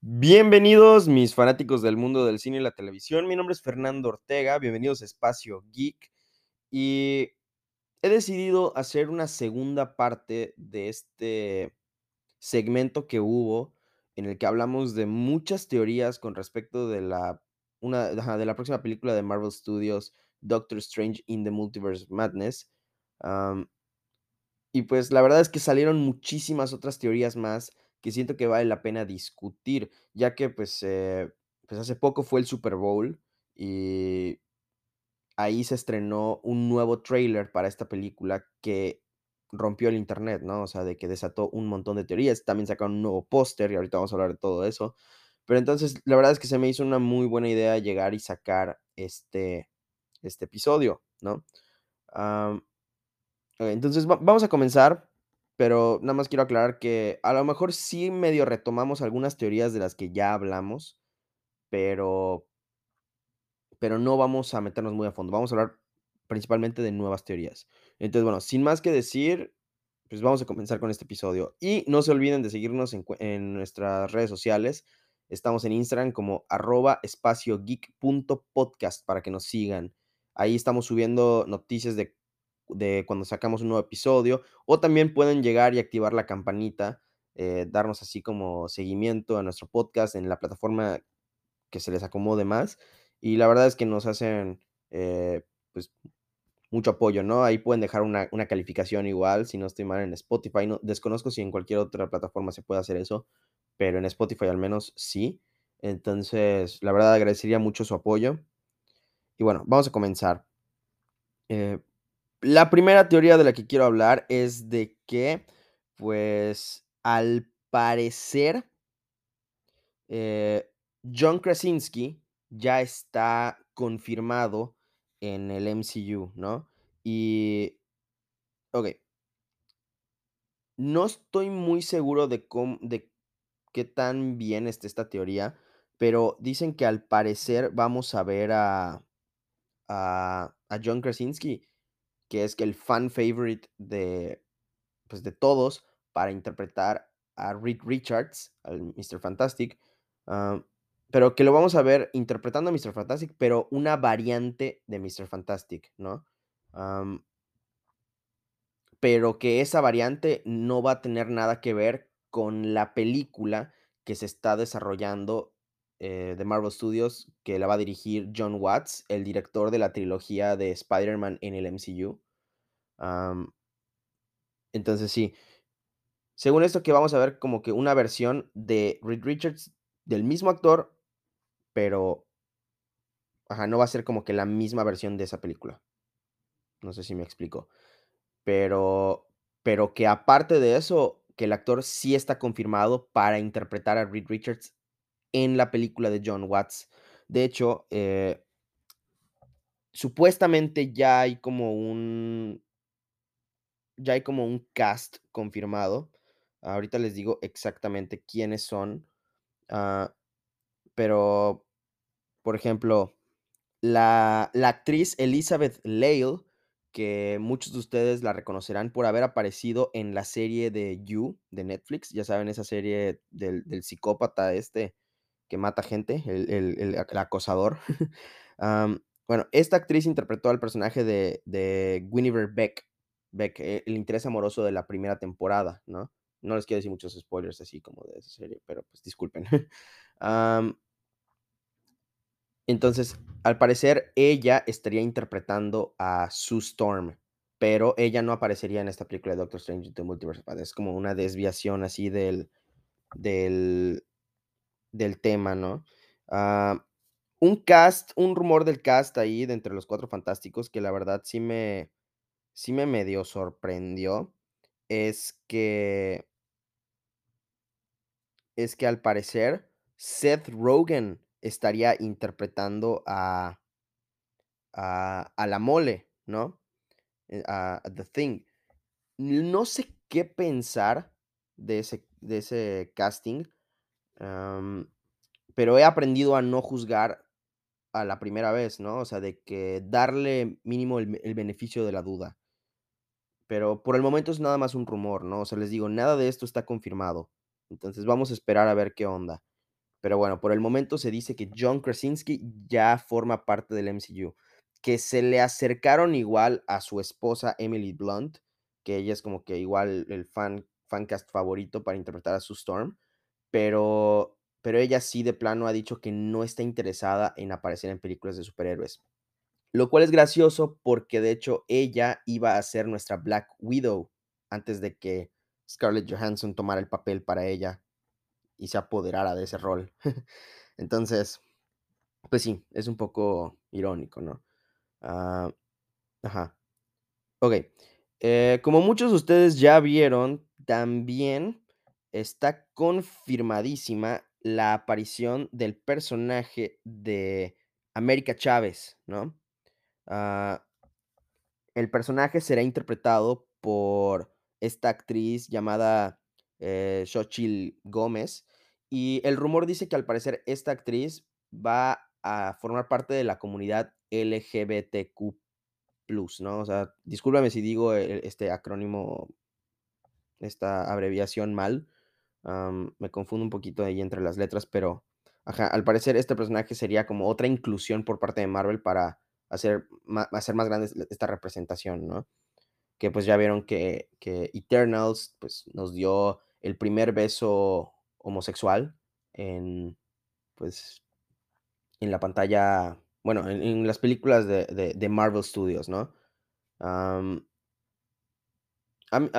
Bienvenidos, mis fanáticos del mundo del cine y la televisión. Mi nombre es Fernando Ortega. Bienvenidos a Espacio Geek. Y he decidido hacer una segunda parte de este segmento que hubo en el que hablamos de muchas teorías con respecto de la, una, de la próxima película de Marvel Studios, Doctor Strange in the Multiverse Madness. y pues la verdad es que salieron muchísimas otras teorías más que siento que vale la pena discutir, ya que pues, eh, pues hace poco fue el Super Bowl y ahí se estrenó un nuevo trailer para esta película que rompió el internet, ¿no? O sea, de que desató un montón de teorías. También sacaron un nuevo póster y ahorita vamos a hablar de todo eso. Pero entonces, la verdad es que se me hizo una muy buena idea llegar y sacar este, este episodio, ¿no? entonces, vamos a comenzar, pero nada más quiero aclarar que a lo mejor sí medio retomamos algunas teorías de las que ya hablamos, pero pero no vamos a meternos muy a fondo. Vamos a hablar principalmente de nuevas teorías. Entonces, bueno, sin más que decir, pues vamos a comenzar con este episodio. Y no se olviden de seguirnos en, nuestras redes sociales. Estamos en Instagram como arroba espaciogeek.podcast para que nos sigan. Ahí estamos subiendo noticias de, de, cuando sacamos un nuevo episodio. O también pueden llegar y activar la campanita, eh, darnos así como seguimiento a nuestro podcast en la plataforma que se les acomode más. Y la verdad es que nos hacen, eh, pues, mucho apoyo, ¿no? Ahí pueden dejar una, calificación igual, si no estoy mal en Spotify. No, desconozco si en cualquier otra plataforma se puede hacer eso, pero en Spotify al menos sí. Entonces, la verdad agradecería mucho su apoyo. Y bueno, vamos a comenzar. Eh, la primera teoría de la que quiero hablar es de que, pues, al parecer, eh, John Krasinski ya está confirmado en el MCU, ¿no? Y, ok. No estoy muy seguro de, cómo, de qué tan bien está esta teoría, pero dicen que al parecer vamos a ver a, a, a John Krasinski, que es el fan favorite de, pues de todos, para interpretar a Rick Richards, al Mr. Fantastic. Ah, pero que lo vamos a ver interpretando a Mr. Fantastic, pero una variante de Mr. Fantastic, ¿no? pero que esa variante no va a tener nada que ver con la película que se está desarrollando eh, de Marvel Studios, que la va a dirigir John Watts, el director de la trilogía de Spider-Man en el MCU. entonces sí, según esto que vamos a ver como que una versión de Reed Richards del mismo actor, pero, ajá, no va a ser como que la misma versión de esa película. No sé si me explico. Pero, pero que aparte de eso, que el actor sí está confirmado para interpretar a Reed Richards en la película de John Watts. De hecho, eh, supuestamente ya hay como un. Ya hay como un cast confirmado. Ahorita les digo exactamente quiénes son. Ah, pero por ejemplo, la, actriz Elizabeth Lale, que muchos de ustedes la reconocerán por haber aparecido en la serie de You de Netflix, ya saben, esa serie del, psicópata este que mata gente, el, acosador. bueno, esta actriz interpretó al personaje de, de Guinevere Beck, Beck, eh, el interés amoroso de la primera temporada, ¿no? No les quiero decir muchos spoilers así como de esa serie, pero pues disculpen. Entonces, al parecer, ella estaría interpretando a Sue Storm, pero ella no aparecería en esta película de Doctor Strange The Multiverse Es como una desviación así del, del, del tema, ¿no? Ah, un cast, un rumor del cast ahí de entre los cuatro fantásticos que la verdad sí me, sí me medio sorprendió es que es que al parecer Seth Rogen estaría interpretando a, a, la mole, ¿no? Eh, a, The Thing. No sé qué pensar de ese, de ese casting, pero he aprendido a no juzgar a la primera vez, ¿no? O sea, de que darle mínimo el, beneficio de la duda. Pero por el momento es nada más un rumor, ¿no? O sea, les digo, nada de esto está confirmado. Entonces vamos a esperar a ver qué onda. Pero bueno, por el momento se dice que John Krasinski ya forma parte del MCU, que se le acercaron igual a su esposa Emily Blunt, que ella es como que igual el fan fancast favorito para interpretar a Sue Storm, pero pero ella sí de plano ha dicho que no está interesada en aparecer en películas de superhéroes. Lo cual es gracioso porque, de hecho, ella iba a ser nuestra Black Widow antes de que Scarlett Johansson tomara el papel para ella y se apoderara de ese rol. Entonces, pues sí, es un poco irónico, ¿no? Ah, ajá. Ok. Eh, como muchos de ustedes ya vieron, también está confirmadísima la aparición del personaje de América Chávez, ¿no? Ah, el personaje será interpretado por esta actriz llamada eh, Gómez. Y el rumor dice que al parecer esta actriz va a formar parte de la comunidad LGBTQ, ¿no? O sea, discúlpame si digo e- este acrónimo, esta abreviación mal. Me confundo un poquito ahí entre las letras, pero al parecer este personaje sería como otra inclusión por parte de Marvel para hacer, hacer más grande esta representación, ¿no? que pues ya vieron que, que Eternals pues nos dio el primer beso homosexual en pues en la pantalla, bueno, en, las películas de, de- Marvel Studios, ¿no?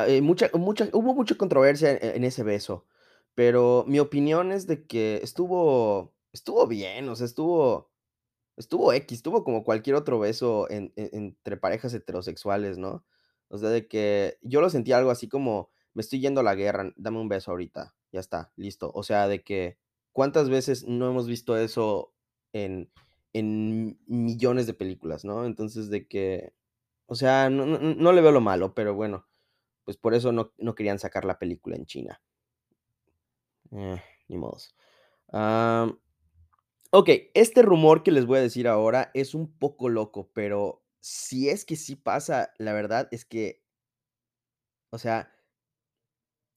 Eh, mucha, mucha, hubo mucha controversia en ese beso, pero mi opinión es de que estuvo, estuvo bien, o sea, estuvo, Estuvo X, estuvo como cualquier otro beso en en entre parejas heterosexuales, ¿no? O sea, de que yo lo sentí algo así como: "Me estoy yendo a la guerra, dame un beso ahorita, ya está, listo". O sea, de que, ¿cuántas veces no hemos visto eso en en millones de películas, no? Entonces, de que, o sea, no no no le veo lo malo, pero bueno, pues por eso no no querían sacar la película en China. Eh, ni modos. Am Ok, este rumor que les voy a decir ahora es un poco loco, pero si es que sí pasa, la verdad es que, o sea,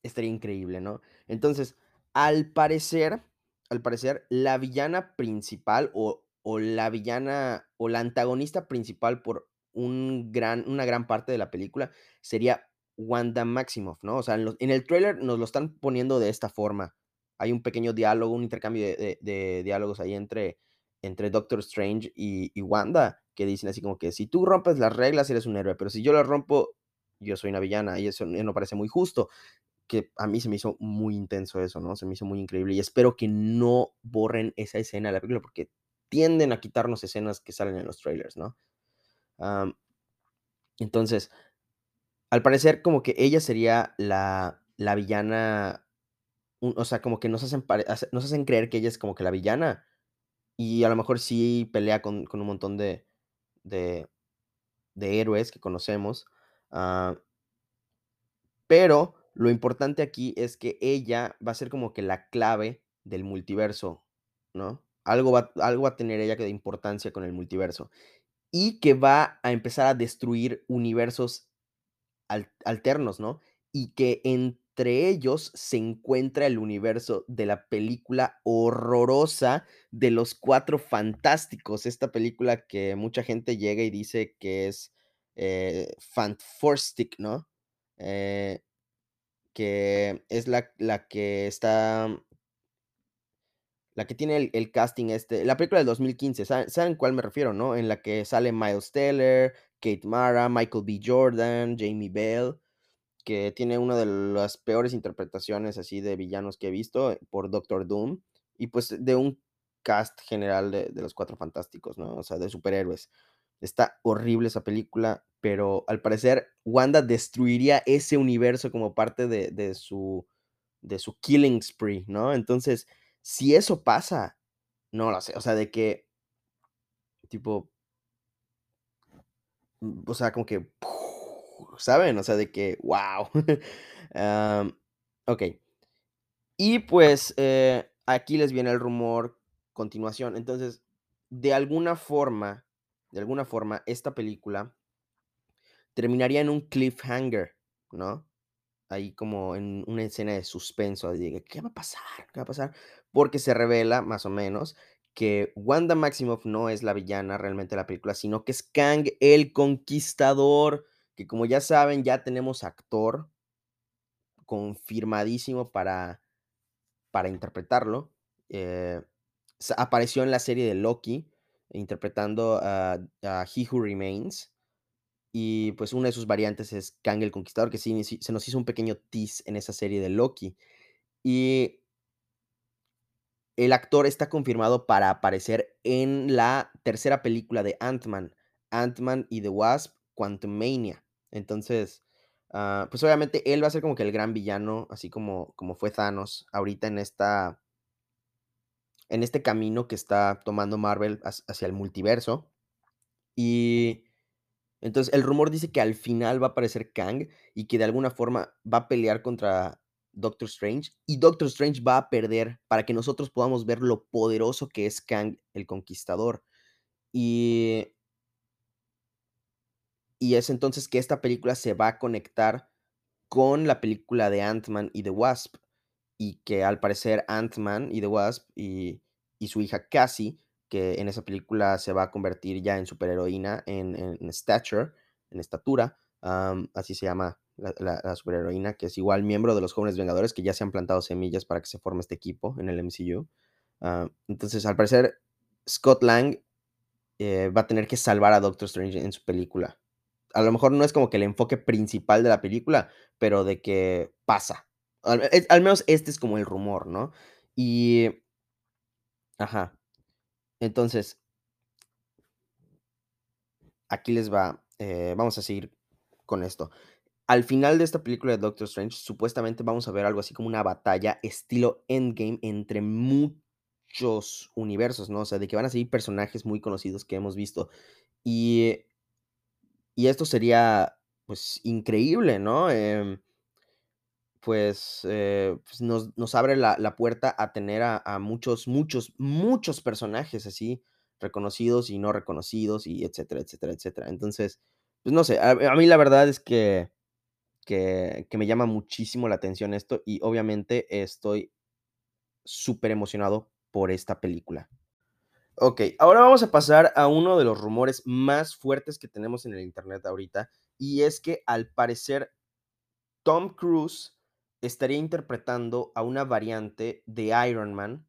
estaría increíble, ¿no? Entonces, al parecer, al parecer, la villana principal o, o la villana o la antagonista principal por un gran, una gran parte de la película sería Wanda Maximoff, ¿no? O sea, en, en el tráiler nos lo están poniendo de esta forma. Hay un pequeño diálogo, un intercambio de, diálogos ahí entre, entre Doctor Strange y, Wanda, que dicen así como que si tú rompes las reglas eres un héroe, pero si yo las rompo, yo soy una villana y eso no parece muy justo que a mí se me hizo muy intenso eso, ¿no? Se me hizo muy increíble y espero que no borren esa escena de la película porque tienden a quitarnos escenas que salen en los trailers, ¿no? Entonces, al parecer como que ella sería la, la villana, o sea, como que nos hacen, hacen creer que ella es como que la villana y a lo mejor sí pelea con, con un montón de, de, de héroes que conocemos. ah, Pero lo importante aquí es que ella va a ser como que la clave del multiverso, ¿no? Algo va algo a tener ella que de importancia con el multiverso, y que va a empezar a destruir universos al alternos, ¿no? Y que entre ellos se encuentra el universo de la película horrorosa de Los Cuatro Fantásticos, esta película que mucha gente llega y dice que es, eh, Fantastic, ¿no? Eh que es la la que está la que tiene el el casting, este, la película del 2015, ¿saben saben cuál me refiero, no? En la que sale Miles Teller, Kate Mara, Michael B. Jordan, Jamie Bell, que tiene una de las peores interpretaciones así de villanos que he visto, eh, por Doctor Doom, y pues de un cast general de los Cuatro Fantásticos, ¿no? O sea, de superhéroes. Está horrible esa película, pero al parecer Wanda destruiría ese universo como parte de de su de su killing spree, ¿no? Entonces, si eso pasa, no lo sé, o sea, de que tipo, mm, o sea, como que, ¿saben? O sea, de que, guau. Am, okey. Y pues, eh, aquí les viene el rumor continuación. Entonces, de alguna forma de alguna forma, esta película terminaría en un cliffhanger, ¿no? ahí como en una escena de suspenso, de, ¿qué va a pasar? ¿Qué va a pasar? Porque se revela, más o menos, que Wanda Maximoff no es la villana realmente de la película, sino que es Kang el Conquistador, que como ya saben, ya tenemos actor confirmadísimo para, para interpretarlo. Eh, apareció en la serie de Loki, interpretando a, He Who Remains. Y pues una de sus variantes es Kang el Conquistador, que sí, se nos hizo un pequeño tease en esa serie de Loki. Y el actor está confirmado para aparecer en la tercera película de Ant-Man, Ant-Man y the Wasp, Quantumania. Entonces, uh, pues obviamente él va a ser como que el gran villano, así como, como fue Thanos ahorita en esta en este camino que está tomando Marvel hacia el multiverso. Y entonces el rumor dice que al final va a aparecer Kang y que de alguna forma va a pelear contra Doctor Strange y Doctor Strange va a perder para que nosotros podamos ver lo poderoso que es Kang el Conquistador. Y y es entonces que esta película se va a conectar con la película de Ant-Man y The Wasp y que al parecer Ant-Man y The Wasp y, y, su hija Cassie, que en esa película se va a convertir ya en superheroína, en, en stature, en estatura, así se llama la, superheroína, que es igual miembro de los jóvenes vengadores, que ya se han plantado semillas para que se forme este equipo en el MCU. entonces, al parecer, Scott Lang eh, va a tener que salvar a Doctor Strange en su película. A lo mejor no es como que el enfoque principal de la película, pero de que pasa, al, menos este es como el rumor, ¿no? Y... Ajá. Entonces... Aquí les va. Eh, vamos a seguir con esto. Al final de esta película de Doctor Strange, supuestamente vamos a ver algo así como una batalla estilo Endgame entre muchos universos, ¿no? O sea, de que van a seguir personajes muy conocidos que hemos visto. Y, y esto sería, pues, increíble, ¿no? Eh, pues, eh, pues nos, abre la, la, puerta a tener a, muchos, muchos, muchos personajes así, reconocidos y no reconocidos, y etcétera, etcétera, etcétera. Entonces, pues no sé, a, a mí la verdad es que, que, que, me llama muchísimo la atención esto y obviamente estoy súper emocionado por esta película. Ok, ahora vamos a pasar a uno de los rumores más fuertes que tenemos en el Internet ahorita, y es que al parecer Tom Cruise estaría interpretando a una variante de Iron Man.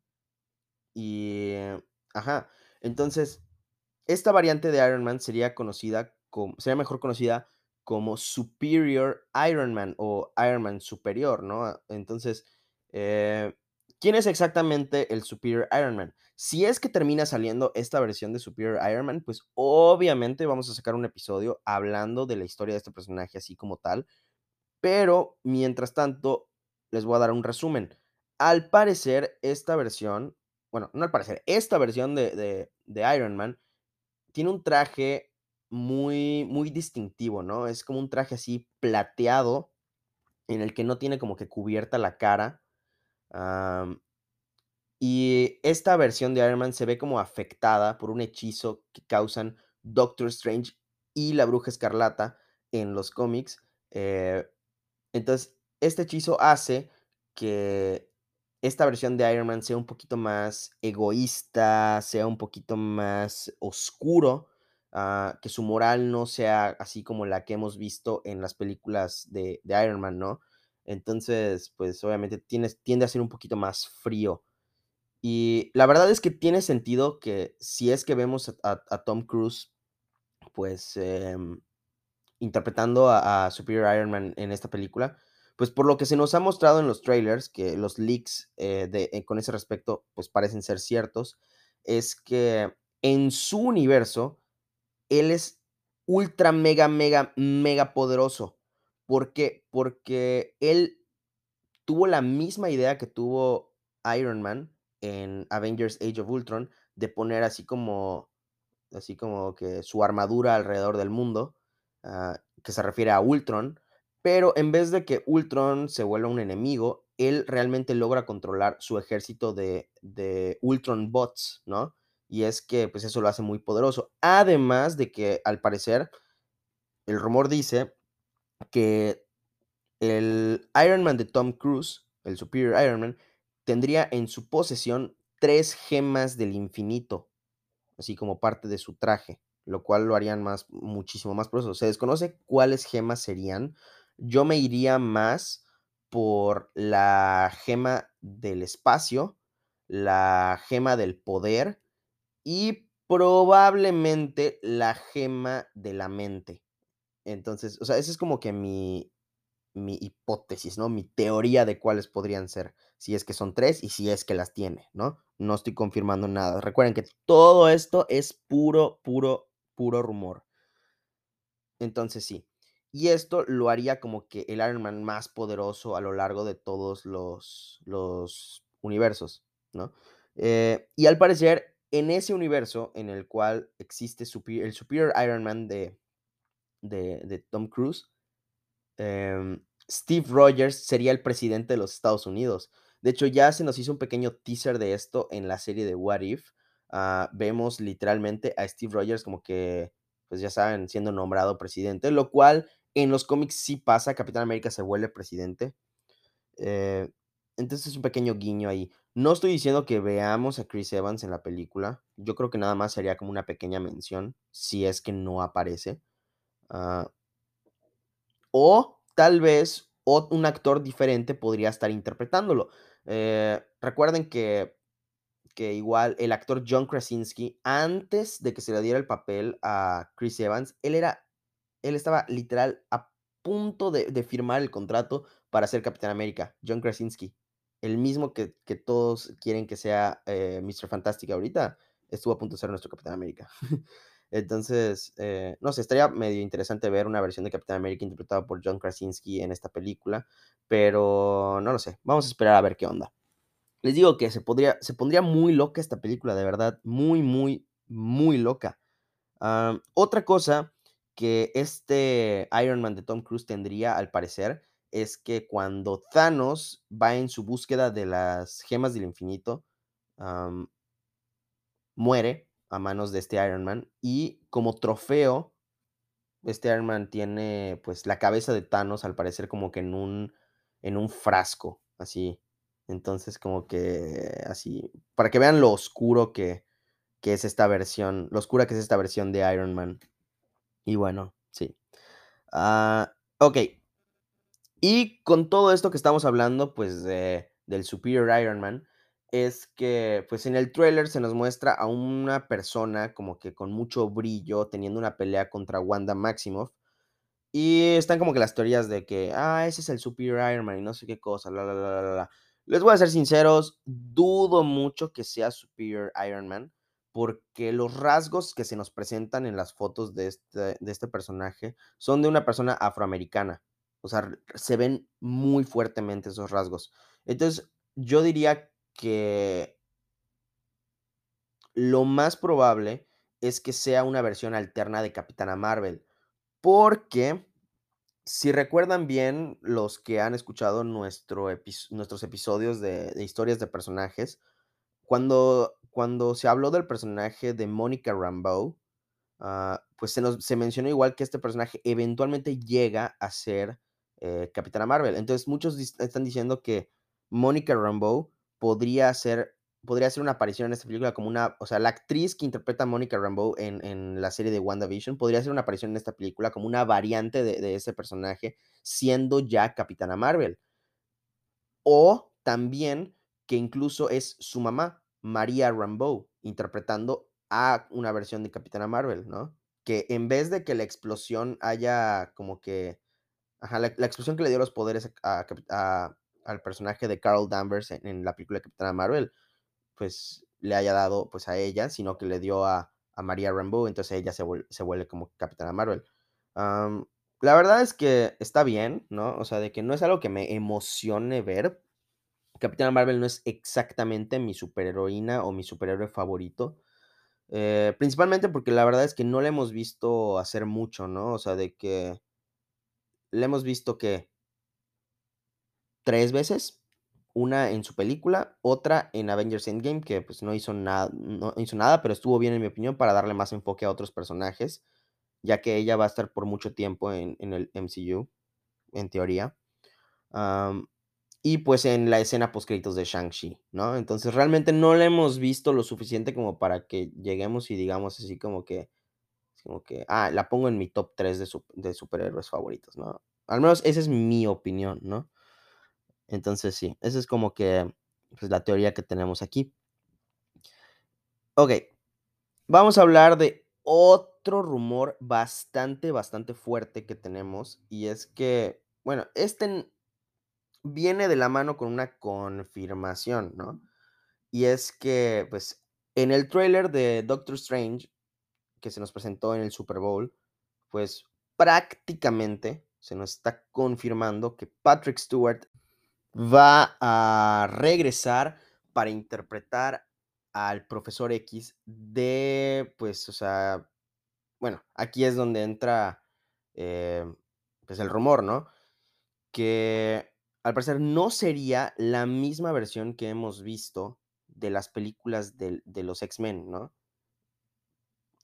Y, ajá, entonces, esta variante de Iron Man sería conocida como, sería mejor conocida como Superior Iron Man o Iron Man Superior, ¿no? Entonces, eh, ¿quién es exactamente el Superior Iron Man? Si es que termina saliendo esta versión de Superior Iron Man, pues obviamente vamos a sacar un episodio hablando de la historia de este personaje así como tal, pero mientras tanto, les voy a dar un resumen. Al parecer, esta versión, bueno, no al parecer, esta versión de, de, de Iron Man tiene un traje muy, muy distintivo, ¿no? Es como un traje así plateado, en el que no tiene como que cubierta la cara. Y esta versión de Iron Man se ve como afectada por un hechizo que causan Doctor Strange y la Bruja Escarlata en los cómics. Eh, entonces, este hechizo hace que esta versión de Iron Man sea un poquito más egoísta, sea un poquito más oscuro, uh, que su moral no sea así como la que hemos visto en las películas de, de Iron Man, ¿no? Entonces, pues obviamente tiene, tiende a ser un poquito más frío. Y la verdad es que tiene sentido que si es que vemos a, Tom Cruise, pues eh, interpretando a, a, Superior Iron Man en esta película, pues por lo que se nos ha mostrado en los trailers, que los leaks eh, de, eh, con ese respecto, pues parecen ser ciertos, es que en su universo, él es ultra, mega, mega, mega poderoso. ¿Por qué? Porque él tuvo la misma idea que tuvo Iron Man en Avengers Age of Ultron, de poner así como, así como que su armadura alrededor del mundo uh, que se refiere a Ultron, pero en vez de que Ultron se vuelva un enemigo, él realmente logra controlar su ejército de, de Ultron bots, ¿no? Y es que pues eso lo hace muy poderoso. Además de que al parecer el rumor dice que el Iron Man de Tom Cruise, el Superior Iron Man, tendría en su posesión tres gemas del infinito, así como parte de su traje, lo cual lo harían más, muchísimo más poderoso. Se desconoce cuáles gemas serían. Yo me iría más por la gema del espacio, la gema del poder y probablemente la gema de la mente. Entonces, o sea, esa es como que mi, mi hipótesis, ¿no? Mi teoría de cuáles podrían ser, si es que son tres y si es que las tiene, ¿no? No estoy confirmando nada. Recuerden que todo esto es puro, puro, puro rumor. Entonces sí. Y esto lo haría como que el Iron Man más poderoso a lo largo de todos los, los universos, ¿no? Eh, y al parecer, en ese universo en el cual existe el Superior Iron Man de, de, de Tom Cruise, em, Steve Rogers sería el presidente de los Estados Unidos. De hecho, ya se nos hizo un pequeño teaser de esto en la serie de What If. Ah, vemos literalmente a Steve Rogers como que, pues ya saben, siendo nombrado presidente, lo cual en los cómics sí pasa, Capitán América se vuelve presidente. Eh, entonces es un pequeño guiño ahí. No estoy diciendo que veamos a Chris Evans en la película. Yo creo que nada más sería como una pequeña mención, si es que no aparece. Ah, o tal vez un actor diferente podría estar interpretándolo. Eh, recuerden que, que igual el actor John Krasinski, antes de que se le diera el papel a Chris Evans, él era, él estaba literal a punto de, firmar el contrato para ser Capitán América, John Krasinski. El mismo que, todos quieren que sea eh, Mr. Fantastic ahorita, estuvo a punto de ser nuestro Capitán América. Entonces, eh, no sé, estaría medio interesante ver una versión de Capitán América interpretada por John Krasinski en esta película, pero no lo sé, vamos a esperar a ver qué onda. Les digo que se, podría, se pondría muy loca esta película, de verdad, muy, muy, muy loca. otra cosa que este Iron Man de Tom Cruise tendría, al parecer, es que cuando Thanos va en su búsqueda de las gemas del infinito, muere a manos de este Iron Man. Y como trofeo, este Iron Man tiene pues la cabeza de Thanos al parecer como que en un, en un frasco, así. Entonces como que así, para que vean lo oscuro que, que es esta versión, lo oscura que es esta versión de Iron Man. Y bueno, sí. Ah, ok. Y con todo esto que estamos hablando, pues de, del Superior Iron Man, es que, pues en el tráiler se nos muestra a una persona como que con mucho brillo teniendo una pelea contra Wanda Maximoff. Y están como que las teorías de que, ah, ese es el Superior Iron Man y no sé qué cosa, la, la, la, la. Les voy a ser sinceros, dudo mucho que sea Superior Iron Man, porque los rasgos que se nos presentan en las fotos de este, de este personaje son de una persona afroamericana. O sea, se ven muy fuertemente esos rasgos. Entonces, yo diría que lo más probable es que sea una versión alterna de Capitana Marvel. Porque, si recuerdan bien los que han escuchado nuestro nuestros episodios de, historias de personajes, cuando, cuando se habló del personaje de Monica Rambeau, ah, pues se, nos, se mencionó igual que este personaje eventualmente llega a ser eh, Capitana Marvel. Entonces muchos están diciendo que Monica Rambeau podría ser, podría ser una aparición en esta película como una, o sea, la actriz que interpreta a Monica Rambeau en, en la serie de WandaVision podría ser una aparición en esta película como una variante de, de ese personaje, siendo ya Capitana Marvel. O también que incluso es su mamá, María Rambeau, interpretando a una versión de Capitana Marvel, ¿no? Que en vez de que la explosión haya como que, ajá, la, explosión que le dio los poderes a, al personaje de Carol Danvers en, la película Capitana Marvel, pues le haya dado pues a ella, sino que le dio a, a María Rambeau, entonces ella se, se vuelve como Capitana Marvel. la verdad es que está bien, ¿no? O sea, de que no es algo que me emocione ver. Capitana Marvel no es exactamente mi superheroína o mi superhéroe favorito. Eh, principalmente porque la verdad es que no le hemos visto hacer mucho, ¿no? O sea, de que le hemos visto que tres veces. Una en su película, otra en Avengers Endgame, que pues no hizo nada, no hizo nada, pero estuvo bien en mi opinión para darle más enfoque a otros personajes, ya que ella va a estar por mucho tiempo en, el MCU, en teoría. am, y, pues, en la escena postcréditos de Shang-Chi, ¿no? Entonces, realmente no la hemos visto lo suficiente como para que lleguemos y digamos así como que como que, ah, la pongo en mi top 3 de sup de superhéroes favoritos, ¿no? Al menos esa es mi opinión, ¿no? Entonces, sí, esa es como que, pues, la teoría que tenemos aquí. Okey, vamos a hablar de otro rumor bastante, bastante fuerte que tenemos, y es que, bueno, este viene de la mano con una confirmación, ¿no? Y es que, pues, en el tráiler de Doctor Strange, que se nos presentó en el Super Bowl, pues, prácticamente se nos está confirmando que Patrick Stewart va a regresar para interpretar al Profesor X de, pues, o sea, bueno, aquí es donde entra, eh, pues, el rumor, ¿no? Que al parecer no sería la misma versión que hemos visto de las películas del de los X-Men, ¿no?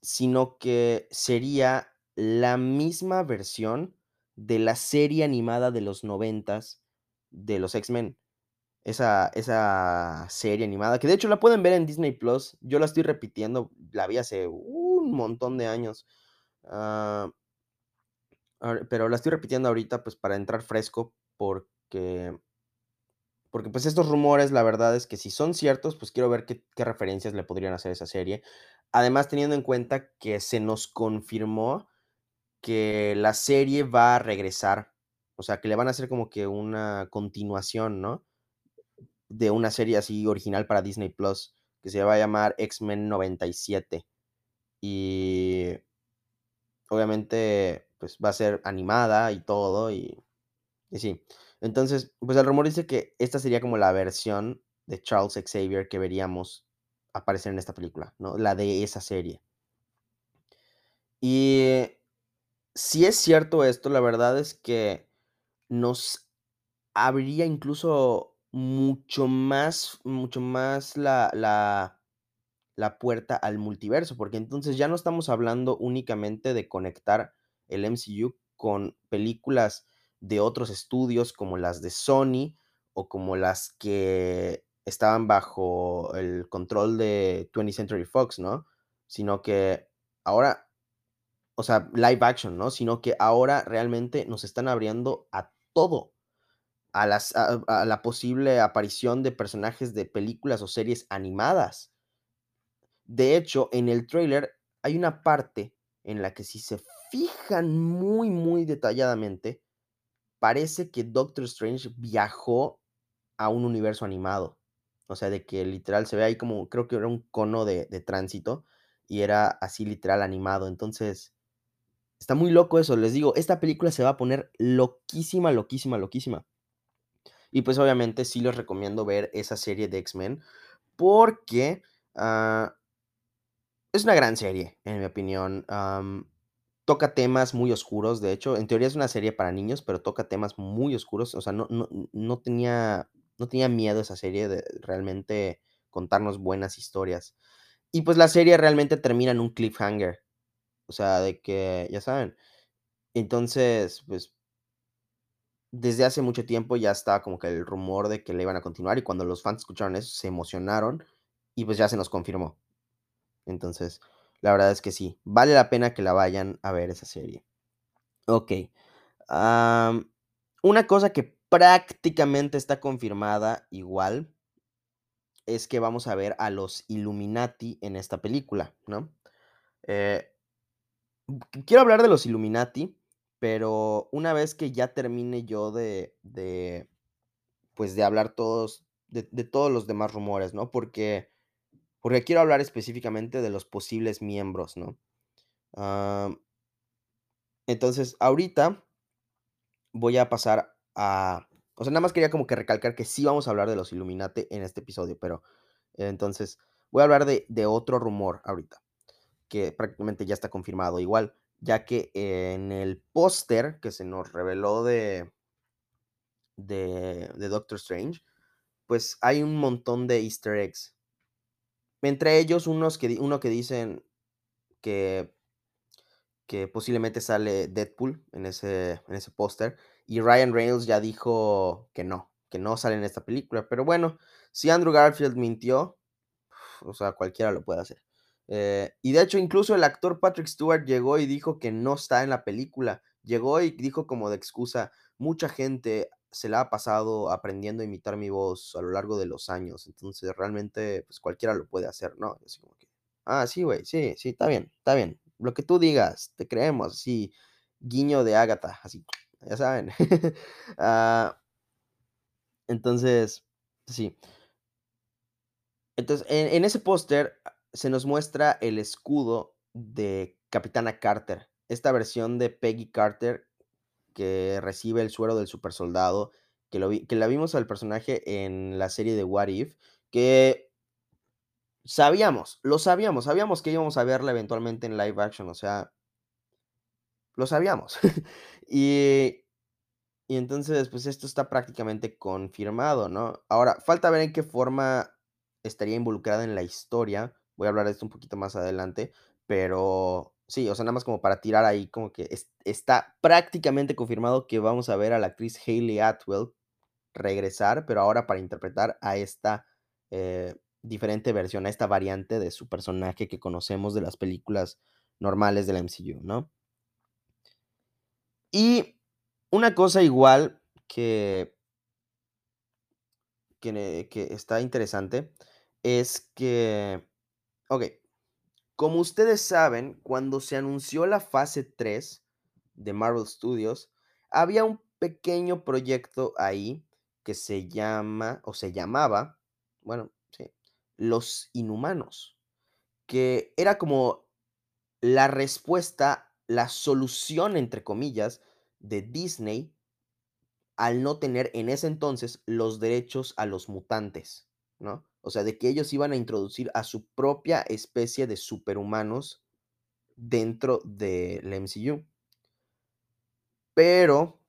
Sino que sería la misma versión de la serie animada de los noventas de los X-Men. Esa esa serie animada, que de hecho la pueden ver en Disney Plus. Yo la estoy repitiendo, la vi hace un montón de años. Ah pero la estoy repitiendo ahorita, pues, para entrar fresco, porque porque, pues, estos rumores, la verdad es que si son ciertos, pues, quiero ver qué qué referencias le podrían hacer a esa serie. Además, teniendo en cuenta que se nos confirmó que la serie va a regresar, o sea, que le van a hacer como que una continuación, ¿no? De una serie así original para Disney Plus, que se va a llamar X-Men 97. Y obviamente, pues, va a ser animada y todo, y y sí. Entonces, pues, el rumor dice que esta sería como la versión de Charles Xavier que veríamos aparecer en esta película, ¿no? La de esa serie. Y si es cierto esto, la verdad es que nos abriría incluso mucho más mucho más la la la puerta al multiverso, porque entonces ya no estamos hablando únicamente de conectar el MCU con películas de otros estudios, como las de Sony, o como las que estaban bajo el control de 20th Century Fox, ¿no? Sino que ahora o sea, live action, ¿no? Sino que ahora realmente nos están abriendo a todo, a la posible aparición de personajes de películas o series animadas. De hecho, en el tráiler hay una parte en la que si se fijan muy, muy detalladamente, parece que Doctor Strange viajó a un universo animado. O sea, de que literal se ve ahí como, creo que era un cono de tránsito, y era así literal animado. Entonces, está muy loco eso. Les digo, esta película se va a poner loquísima, loquísima, loquísima. Y, pues, obviamente, sí les recomiendo ver esa serie de X-Men, porque, ah es una gran serie, en mi opinión, toca temas muy oscuros, de hecho, en teoría es una serie para niños, pero toca temas muy oscuros, o sea, no no no tenía no tenía miedo esa serie de realmente contarnos buenas historias. Y, pues, la serie realmente termina en un cliffhanger, o sea, de que, ya saben. Entonces, pues desde hace mucho tiempo ya estaba como que el rumor de que la iban a continuar, y cuando los fans escucharon eso, se emocionaron, y pues ya se nos confirmó. Entonces, la verdad es que sí, vale la pena que la vayan a ver esa serie. Am, una cosa que prácticamente está confirmada igual es que vamos a ver a los Illuminati en esta película, ¿no? Eh quiero hablar de los Illuminati, pero una vez que ya termine yo de de, pues, de hablar todos de de todos los demás rumores, ¿no? Porque porque quiero hablar específicamente de los posibles miembros, ¿no? Am entonces, ahorita voy a pasar a o sea, nada más quería como que recalcar que sí vamos a hablar de los Illuminati en este episodio, pero, entonces, voy a hablar de de otro rumor ahorita, que prácticamente ya está confirmado igual, ya que en el póster que se nos reveló de de de Doctor Strange, pues, hay un montón de easter eggs. Entre ellos, unos que uno que dicen que que posiblemente sale Deadpool en ese en ese póster, y Ryan Reynolds ya dijo que no, que no sale en esta película. Pero bueno, si Andrew Garfield mintió, o sea, cualquiera lo puede hacer. Eh, y de hecho, incluso el actor Patrick Stewart llegó y dijo que no está en la película. Llegó y dijo como de excusa, mucha gente se la ha pasado aprendiendo a imitar mi voz a lo largo de los años. Entonces, realmente, pues cualquiera lo puede hacer, ¿no? Así como que, ah, sí, güey, sí, sí, está bien, está bien. Lo que tú digas, te creemos, sí. Guiño de Ágata, así, ya saben. Ah, entonces, sí. Entonces, en, en ese póster se nos muestra el escudo de Capitana Carter, esta versión de Peggy Carter que recibe el suero del super soldado, que, lo que la vimos al personaje en la serie de What If, que sabíamos, lo sabíamos, sabíamos que íbamos a verla eventualmente en live action, o sea, lo sabíamos. y, y entonces, pues esto está prácticamente confirmado, ¿no? Ahora, falta ver en qué forma estaría involucrada en la historia. Voy a hablar de esto un poquito más adelante, pero sí, o sea, nada más como para tirar ahí, como que es- está prácticamente confirmado que vamos a ver a la actriz Hayley Atwell regresar, pero ahora para interpretar a esta eh, diferente versión, a esta variante de su personaje que conocemos de las películas normales de la MCU, ¿no? Y una cosa igual que, que, está interesante es que, ok, como ustedes saben, cuando se anunció la fase 3 de Marvel Studios, había un pequeño proyecto ahí que se llama, o se llamaba, bueno, sí, Los Inhumanos, que era como la respuesta, la solución, entre comillas, de Disney al no tener en ese entonces los derechos a los mutantes, ¿no? O sea, de que ellos iban a introducir a su propia especie de superhumanos dentro del MCU. Pero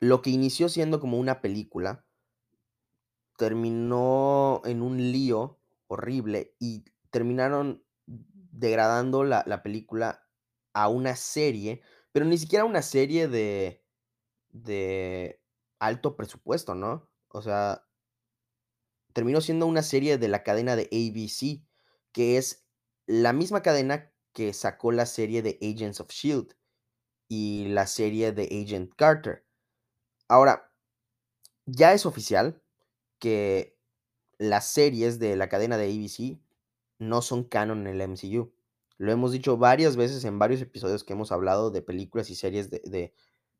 lo que inició siendo como una película terminó en un lío horrible y terminaron degradando la, la película a una serie, pero ni siquiera una serie de, de alto presupuesto, ¿no? O sea, terminó siendo una serie de la cadena de ABC, que es la misma cadena que sacó la serie de Agents of Shield y la serie de Agent Carter. Ahora, ya es oficial que las series de la cadena de ABC no son canon en el MCU. Lo hemos dicho varias veces en varios episodios que hemos hablado de películas y series de, de-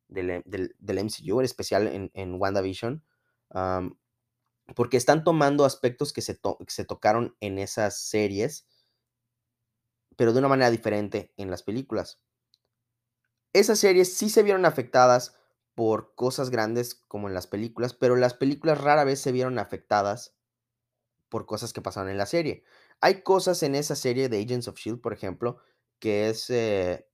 del, MCU, en especial en, en WandaVision, porque están tomando aspectos que se, se tocaron en esas series, pero de una manera diferente en las películas. Esas series sí se vieron afectadas por cosas grandes como en las películas, pero las películas rara vez se vieron afectadas por cosas que pasaron en la serie. Hay cosas en esa serie de Agents of Shield, por ejemplo, que es, eh,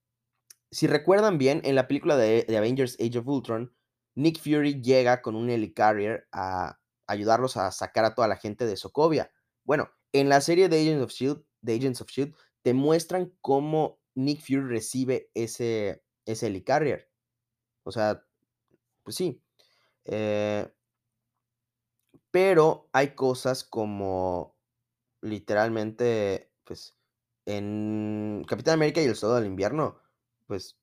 si recuerdan bien, en la película de, de Avengers Age of Ultron, Nick Fury llega con un helicarrier a ayudarlos a sacar a toda la gente de Sokovia. Bueno, en la serie de Agents of Shield, de Agents of Shield, te muestran cómo Nick Fury recibe ese, ese helicarrier. O sea, pues sí. eh, pero hay cosas como literalmente, pues, en Capitán América y el Soldado del Invierno, pues,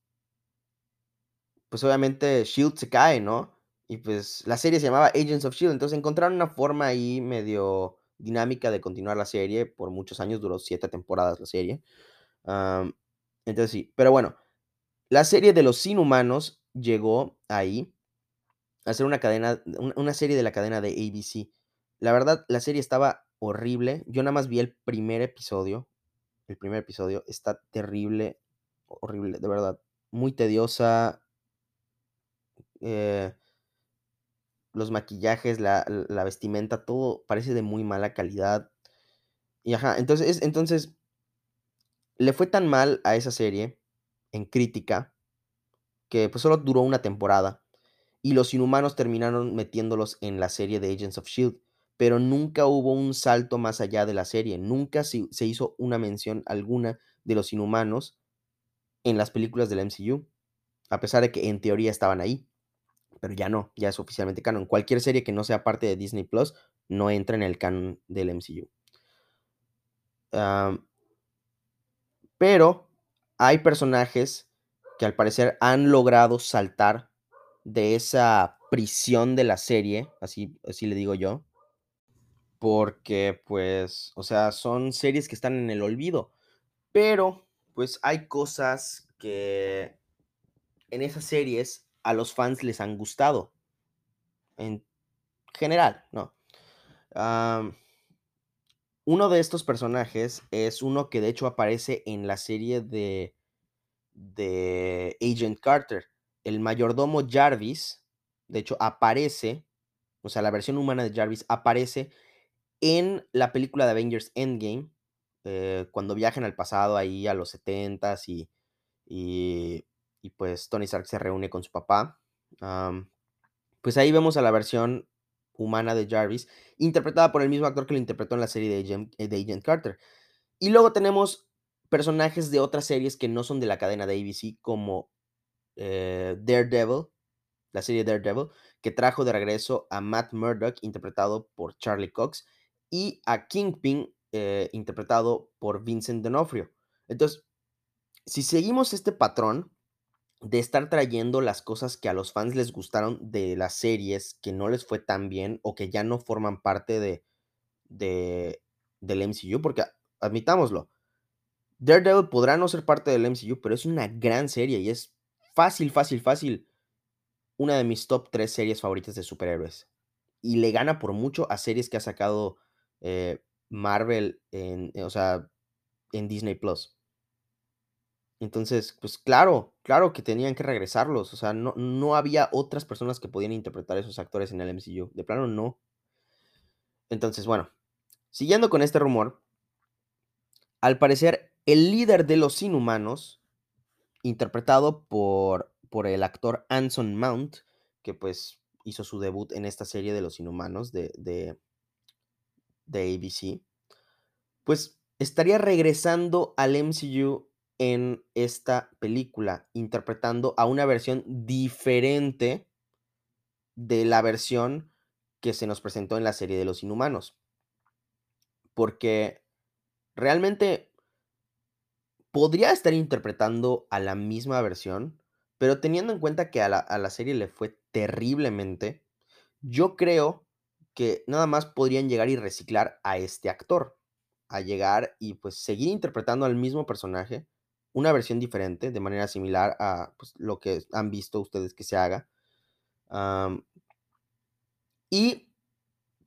pues obviamente Shield se cae, ¿no? Y pues la serie se llamaba Agents of Shield, entonces encontraron una forma ahí medio dinámica de continuar la serie. Por muchos años duró siete temporadas la serie. am, entonces sí, pero bueno, la serie de los inhumanos llegó ahí a ser una cadena, un- una serie de la cadena de ABC. La verdad, la serie estaba horrible. Yo nada más vi el primer episodio. El primer episodio está terrible, horrible, de verdad. Muy tediosa. eh, los maquillajes, la, la vestimenta, todo parece de muy mala calidad. Y ajá, entonces, es- entonces le fue tan mal a esa serie en crítica que pues solo duró una temporada. y los inhumanos terminaron metiéndolos en la serie de Agents of Shield, pero nunca hubo un salto más allá de la serie, nunca se, se hizo una mención alguna de los inhumanos en las películas del MCU, a pesar de que en teoría estaban ahí. Pero ya no, ya es oficialmente canon. Cualquier serie que no sea parte de Disney Plus no entra en el canon del MCU. Pero hay personajes que al parecer han logrado saltar de esa prisión de la serie, así, así le digo yo. Porque, pues, o sea, son series que están en el olvido. Pero, pues, hay cosas que en esas series a los fans les han gustado. En general, ¿no? Uno de estos personajes es uno que de hecho aparece en la serie de, de Agent Carter. El mayordomo Jarvis, de hecho, aparece, o sea, la versión humana de Jarvis aparece en la película de Avengers Endgame, eh, cuando viajan al pasado ahí a los 70s y, y, y, pues Tony Stark se reúne con su papá. Pues ahí vemos a la versión humana de Jarvis, interpretada por el mismo actor que lo interpretó en la serie de Agent, eh, Carter. Y luego tenemos personajes de otras series que no son de la cadena de ABC, como eh, Daredevil, la serie Daredevil, que trajo de regreso a Matt Murdock, interpretado por Charlie Cox, y a Kingpin, eh, interpretado por Vincent D'Onofrio. Entonces, si seguimos este patrón de estar trayendo las cosas que a los fans les gustaron de las series que no les fue tan bien o que ya no forman parte de, de del MCU, porque admitámoslo, Daredevil podrá no ser parte del MCU, pero es una gran serie y es fácil, fácil, fácil una de mis top 3 series favoritas de superhéroes. Y le gana por mucho a series que ha sacado eh, Marvel en, o sea, en Disney Plus. Entonces, pues claro, claro que tenían que regresarlos. O sea, no, no había otras personas que podían interpretar a esos actores en el MCU. De plano, no. Entonces, bueno, siguiendo con este rumor, al parecer, el líder de los inhumanos, interpretado por, por el actor Anson Mount, que pues hizo su debut en esta serie de los inhumanos de, de, de ABC, pues estaría regresando al MCU en esta película, interpretando a una versión diferente de la versión que se nos presentó en la serie de los inhumanos. Porque realmente podría estar interpretando a la misma versión, pero teniendo en cuenta que a la, a la serie le fue terriblemente, yo creo que nada más podrían llegar y reciclar a este actor, a llegar y pues seguir interpretando al mismo personaje, una versión diferente, de manera similar a pues, lo que han visto ustedes que se haga. Y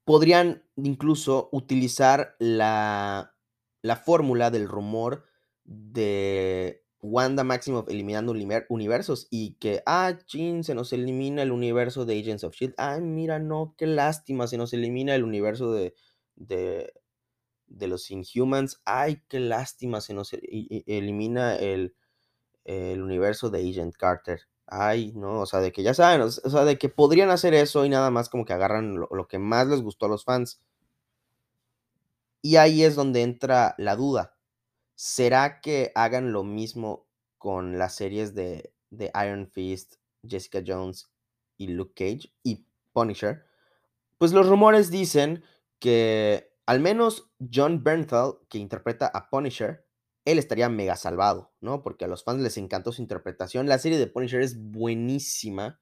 podrían incluso utilizar la, la fórmula del rumor de Wanda Maximoff eliminando universos y que, ah, chin, se nos elimina el universo de Agents of Shield. Ay, mira, no, qué lástima, se nos elimina el universo de, de los Inhumans. Ay, qué lástima, se nos elimina el, el universo de Agent Carter. Ay, no, o sea, de que ya saben, o sea, de que podrían hacer eso y nada más como que agarran lo, lo que más les gustó a los fans. Y ahí es donde entra la duda. ¿Será que hagan lo mismo con las series de, de, Iron Fist, Jessica Jones y Luke Cage y Punisher? Pues los rumores dicen que al menos John Bernthal, que interpreta a Punisher, él estaría mega salvado, ¿no? Porque a los fans les encantó su interpretación. La serie de Punisher es buenísima.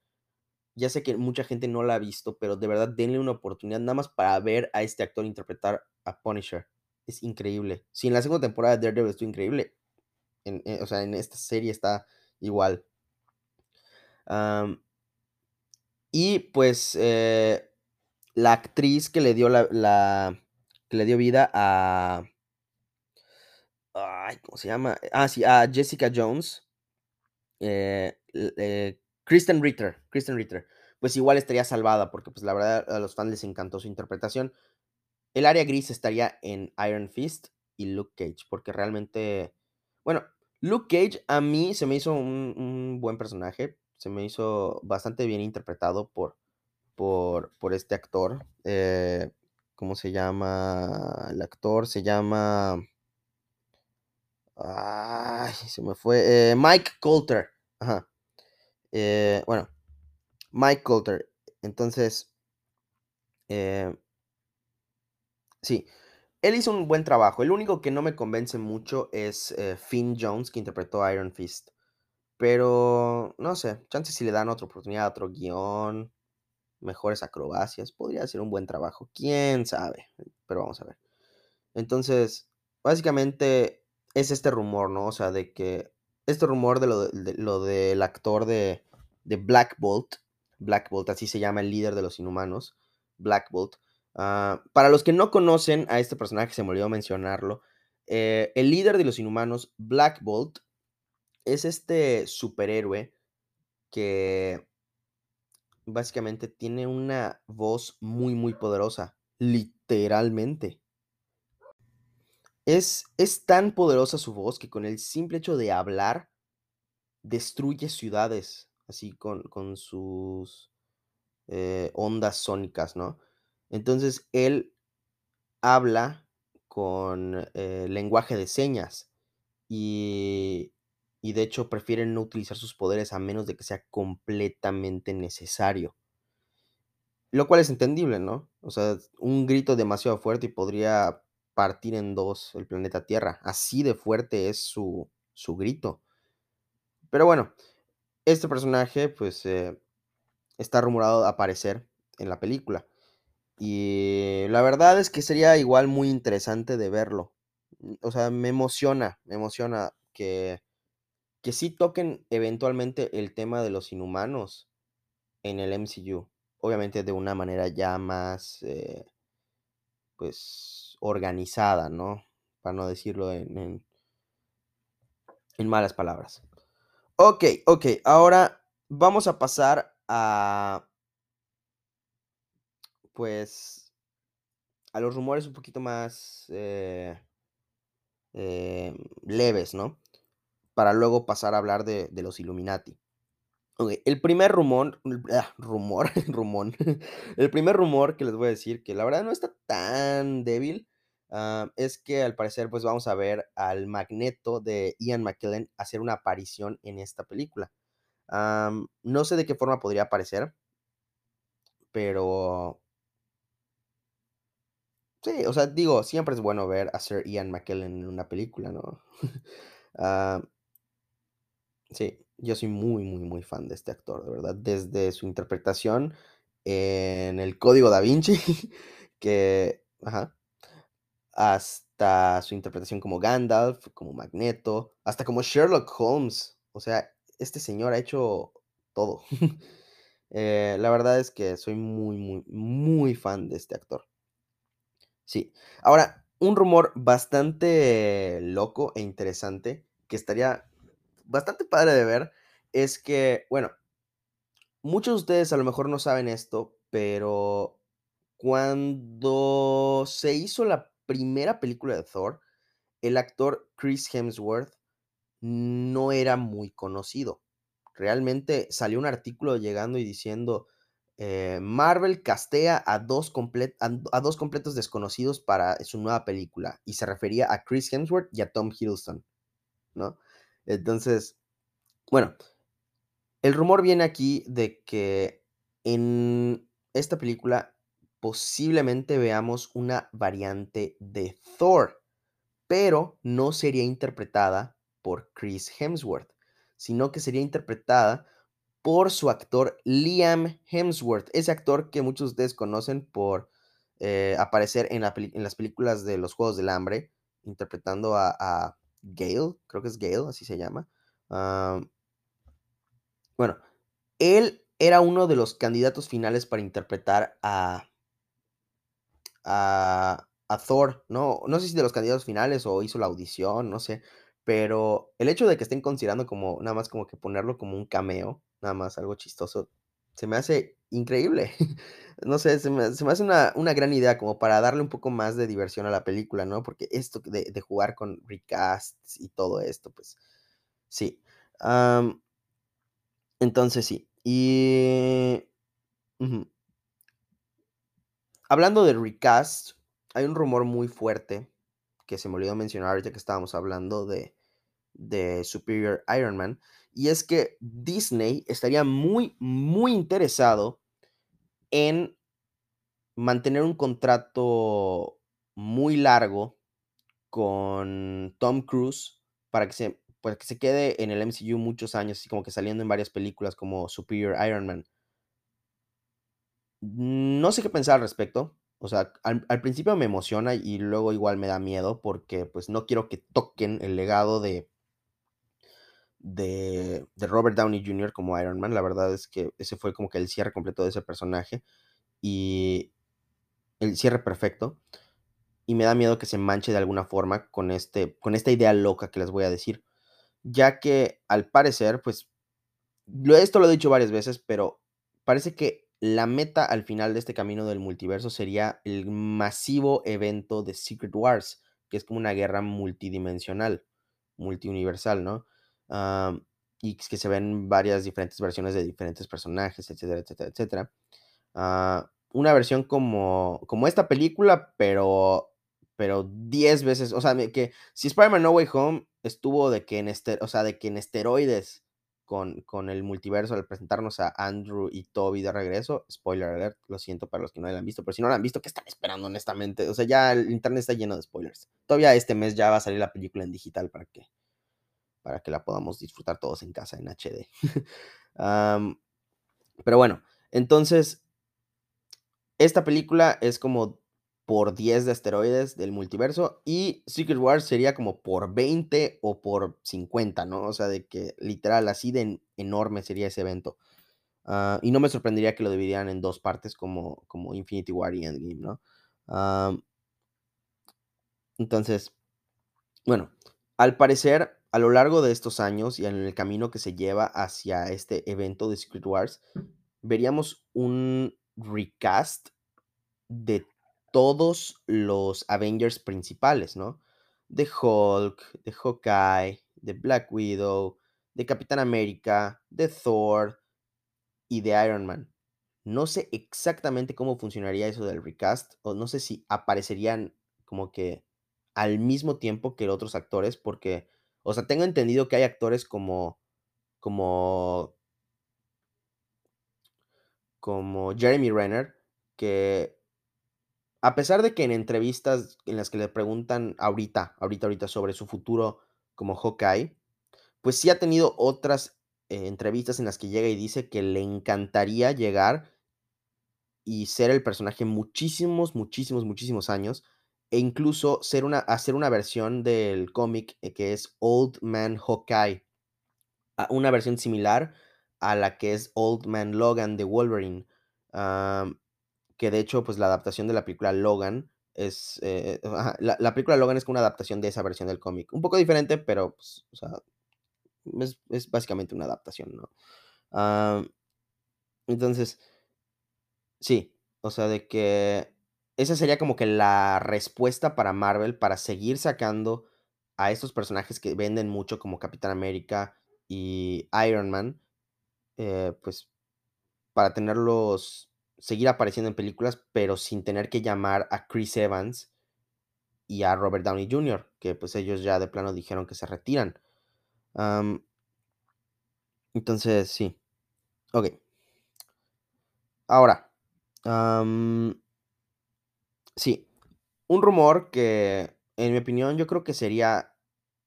Ya sé que mucha gente no la ha visto, pero de verdad denle una oportunidad nada más para ver a este actor interpretar a Punisher es increíble. Si en la segunda temporada de Daredevil estuvo increíble, en, en, o sea, en esta serie está igual. Y pues eh, la actriz que le dio la, que le dio vida a ay, ¿cómo se llama? Ah, sí, a Jessica Jones. Eh, eh, Kristen Ritter, Kristen Ritter, pues igual estaría salvada, porque pues la verdad a los fans les encantó su interpretación. El área gris estaría en Iron Fist y Luke Cage, porque realmente, bueno, Luke Cage a mí se me hizo un, buen personaje, se me hizo bastante bien interpretado por, por, por este actor. Eh, ¿Cómo se llama? El actor se llama... Ay, se me fue. Eh, Mike Coulter. Ajá. Eh, bueno, Mike Colter. Entonces, eh, sí, él hizo un buen trabajo. El único que no me convence mucho es Finn Jones, que interpretó Iron Fist. Pero, no sé, chances si le dan otra oportunidad, otro guion, mejores acrobacias, podría ser un buen trabajo. Quién sabe, pero vamos a ver. Entonces, básicamente es este rumor, ¿no? O sea, de que este rumor de lo, de, lo del actor de, de Black Bolt, Black Bolt, así se llama el líder de los inhumanos, Black Bolt. Uh, para los que no conocen a este personaje, se me olvidó mencionarlo, eh, el líder de los inhumanos, Black Bolt, es este superhéroe que básicamente tiene una voz muy, muy poderosa, literalmente. Es, es tan poderosa su voz que con el simple hecho de hablar, destruye ciudades, así con, con sus eh, ondas sónicas, ¿no? Entonces él habla con eh, lenguaje de señas y, y de hecho prefieren no utilizar sus poderes a menos de que sea completamente necesario. Lo cual es entendible, ¿no? O sea, un grito demasiado fuerte y podría partir en dos el planeta Tierra. Así de fuerte es su, su grito. Pero bueno, este personaje pues eh, está rumorado aparecer en la película. Y la verdad es que sería igual muy interesante de verlo. O sea, me emociona, me emociona que, que sí toquen eventualmente el tema de los inhumanos en el MCU. Obviamente de una manera ya más, eh, pues, organizada, ¿no? Para no decirlo en, en, malas palabras. Ok, ok, ahora vamos a pasar a, pues, a los rumores un poquito más eh, eh, leves, ¿no? Para luego pasar a hablar de, los Illuminati. El primer rumor, ah, rumor, rumor, el primer rumor que les voy a decir, que la verdad no está tan débil, uh, es que al parecer pues vamos a ver al magneto de Ian McKellen hacer una aparición en esta película. No sé de qué forma podría aparecer, pero... Sí, o sea, digo, siempre es bueno ver a Sir Ian McKellen en una película, ¿no? uh, sí, yo soy muy, muy, muy fan de este actor, de verdad. Desde su interpretación en el Código Da Vinci, que, ajá, hasta su interpretación como Gandalf, como Magneto, hasta como Sherlock Holmes. O sea, este señor ha hecho todo. eh, la verdad es que soy muy, muy, muy fan de este actor. Sí. Ahora, un rumor bastante loco e interesante que estaría bastante padre de ver es que, bueno, muchos de ustedes a lo mejor no saben esto, pero cuando se hizo la primera película de Thor, el actor Chris Hemsworth no era muy conocido. Realmente salió un artículo llegando y diciendo, eh, Marvel castea a dos, a, a dos completos desconocidos para su nueva película, y se refería a Chris Hemsworth y a Tom Hiddleston, ¿no? Entonces, bueno, el rumor viene aquí de que en esta película posiblemente veamos una variante de Thor, pero no sería interpretada por Chris Hemsworth, sino que sería interpretada por su actor Liam Hemsworth, ese actor que muchos de ustedes conocen por eh, aparecer en, la en, las películas de los Juegos del Hambre, interpretando a Gale, creo que es Gale, así se llama. Uh, bueno, él era uno de los candidatos finales para interpretar a, a, a, Thor, ¿no? No sé si de los candidatos finales o hizo la audición, no sé. Pero el hecho de que estén considerando como, nada más como que ponerlo como un cameo, nada más algo chistoso, se me hace increíble. no sé, se me, hace una, una, gran idea como para darle un poco más de diversión a la película, ¿no? Porque esto de, de jugar con recasts y todo esto, pues sí. Entonces sí. Y... Hablando de recast, hay un rumor muy fuerte que se me olvidó mencionar ahorita que estábamos hablando de, de Superior Iron Man, y es que Disney estaría muy, muy interesado en mantener un contrato muy largo con Tom Cruise para que se, que se quede en el MCU muchos años, así como que saliendo en varias películas como Superior Iron Man. No sé qué pensar al respecto. O sea, al, al principio me emociona y luego igual me da miedo porque pues no quiero que toquen el legado de, de, de Robert Downey Jr. como Iron Man. La verdad es que ese fue como que el cierre completo de ese personaje y el cierre perfecto. Y me da miedo que se manche de alguna forma con, este, con esta idea loca que les voy a decir. Ya que al parecer, pues, esto lo he dicho varias veces, pero parece que la meta al final de este camino del multiverso sería el masivo evento de Secret Wars, que es como una guerra multidimensional, multiuniversal, ¿no? Am, y que se ven varias diferentes versiones de diferentes personajes, etcétera, etcétera, etcétera. Ah, una versión como, como esta película, pero, pero 10 veces, o sea, que si Spider-Man No Way Home estuvo de que en, este, o sea, de que en esteroides con, con el multiverso al presentarnos a Andrew y Toby de regreso, spoiler alert, lo siento para los que no la han visto, pero si no la han visto, ¿qué están esperando honestamente? O sea, ya el internet está lleno de spoilers. Todavía este mes ya va a salir la película en digital para que, para que la podamos disfrutar todos en casa en HD. Pero bueno, entonces esta película es como por 10 de asteroides del multiverso y Secret Wars sería como por 20 o por 50, ¿no? O sea, de que literal así de en- enorme sería ese evento. Ah, y no me sorprendería que lo dividieran en dos partes como, como Infinity War y Endgame, ¿no? Entonces, bueno, al parecer, a lo largo de estos años y en el camino que se lleva hacia este evento de Secret Wars, veríamos un recast de todos los Avengers principales, ¿no? De Hulk, de Hawkeye, de Black Widow, de Capitán América, de Thor y de Iron Man. No sé exactamente cómo funcionaría eso del recast, o no sé si aparecerían como que al mismo tiempo que otros actores, porque, o sea, tengo entendido que hay actores como, como, como Jeremy Renner, que A pesar de que en entrevistas en las que le preguntan ahorita, ahorita, ahorita sobre su futuro como Hawkeye, pues sí ha tenido otras, eh, entrevistas en las que llega y dice que le encantaría llegar y ser el personaje muchísimos, muchísimos, muchísimos años, e incluso una hacer una versión del cómic, eh, que es Old Man Hawkeye, ah, una versión similar a la que es Old Man Logan de Wolverine. Que de hecho, pues, la adaptación de la película Logan es, eh, ajá, la la película Logan es una adaptación de esa versión del cómic. Un poco diferente, pero, pues, es básicamente una adaptación, ¿no? Entonces, sí, o sea, de que esa sería como que la respuesta para Marvel para seguir sacando a estos personajes que venden mucho como Capitán América y Iron Man, eh, pues para tenerlos seguir apareciendo en películas, pero sin tener que llamar a Chris Evans y a Robert Downey Jr., que pues ellos ya de plano dijeron que se retiran. Entonces, sí. Ok. Ahora, sí, un rumor que, en mi opinión, yo creo que sería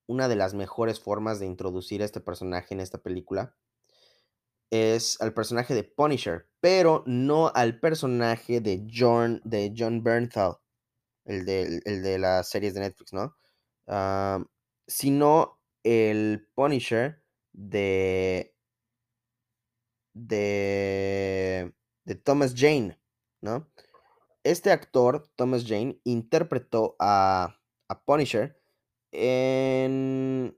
una de las mejores formas de introducir a este personaje en esta película es al personaje de Punisher, pero no al personaje de John, de John Bernthal. el de, el de las series de Netflix, ¿no? Am, sino el Punisher de, de, de Thomas Jane, ¿no? Este actor, Thomas Jane, interpretó a, a Punisher en,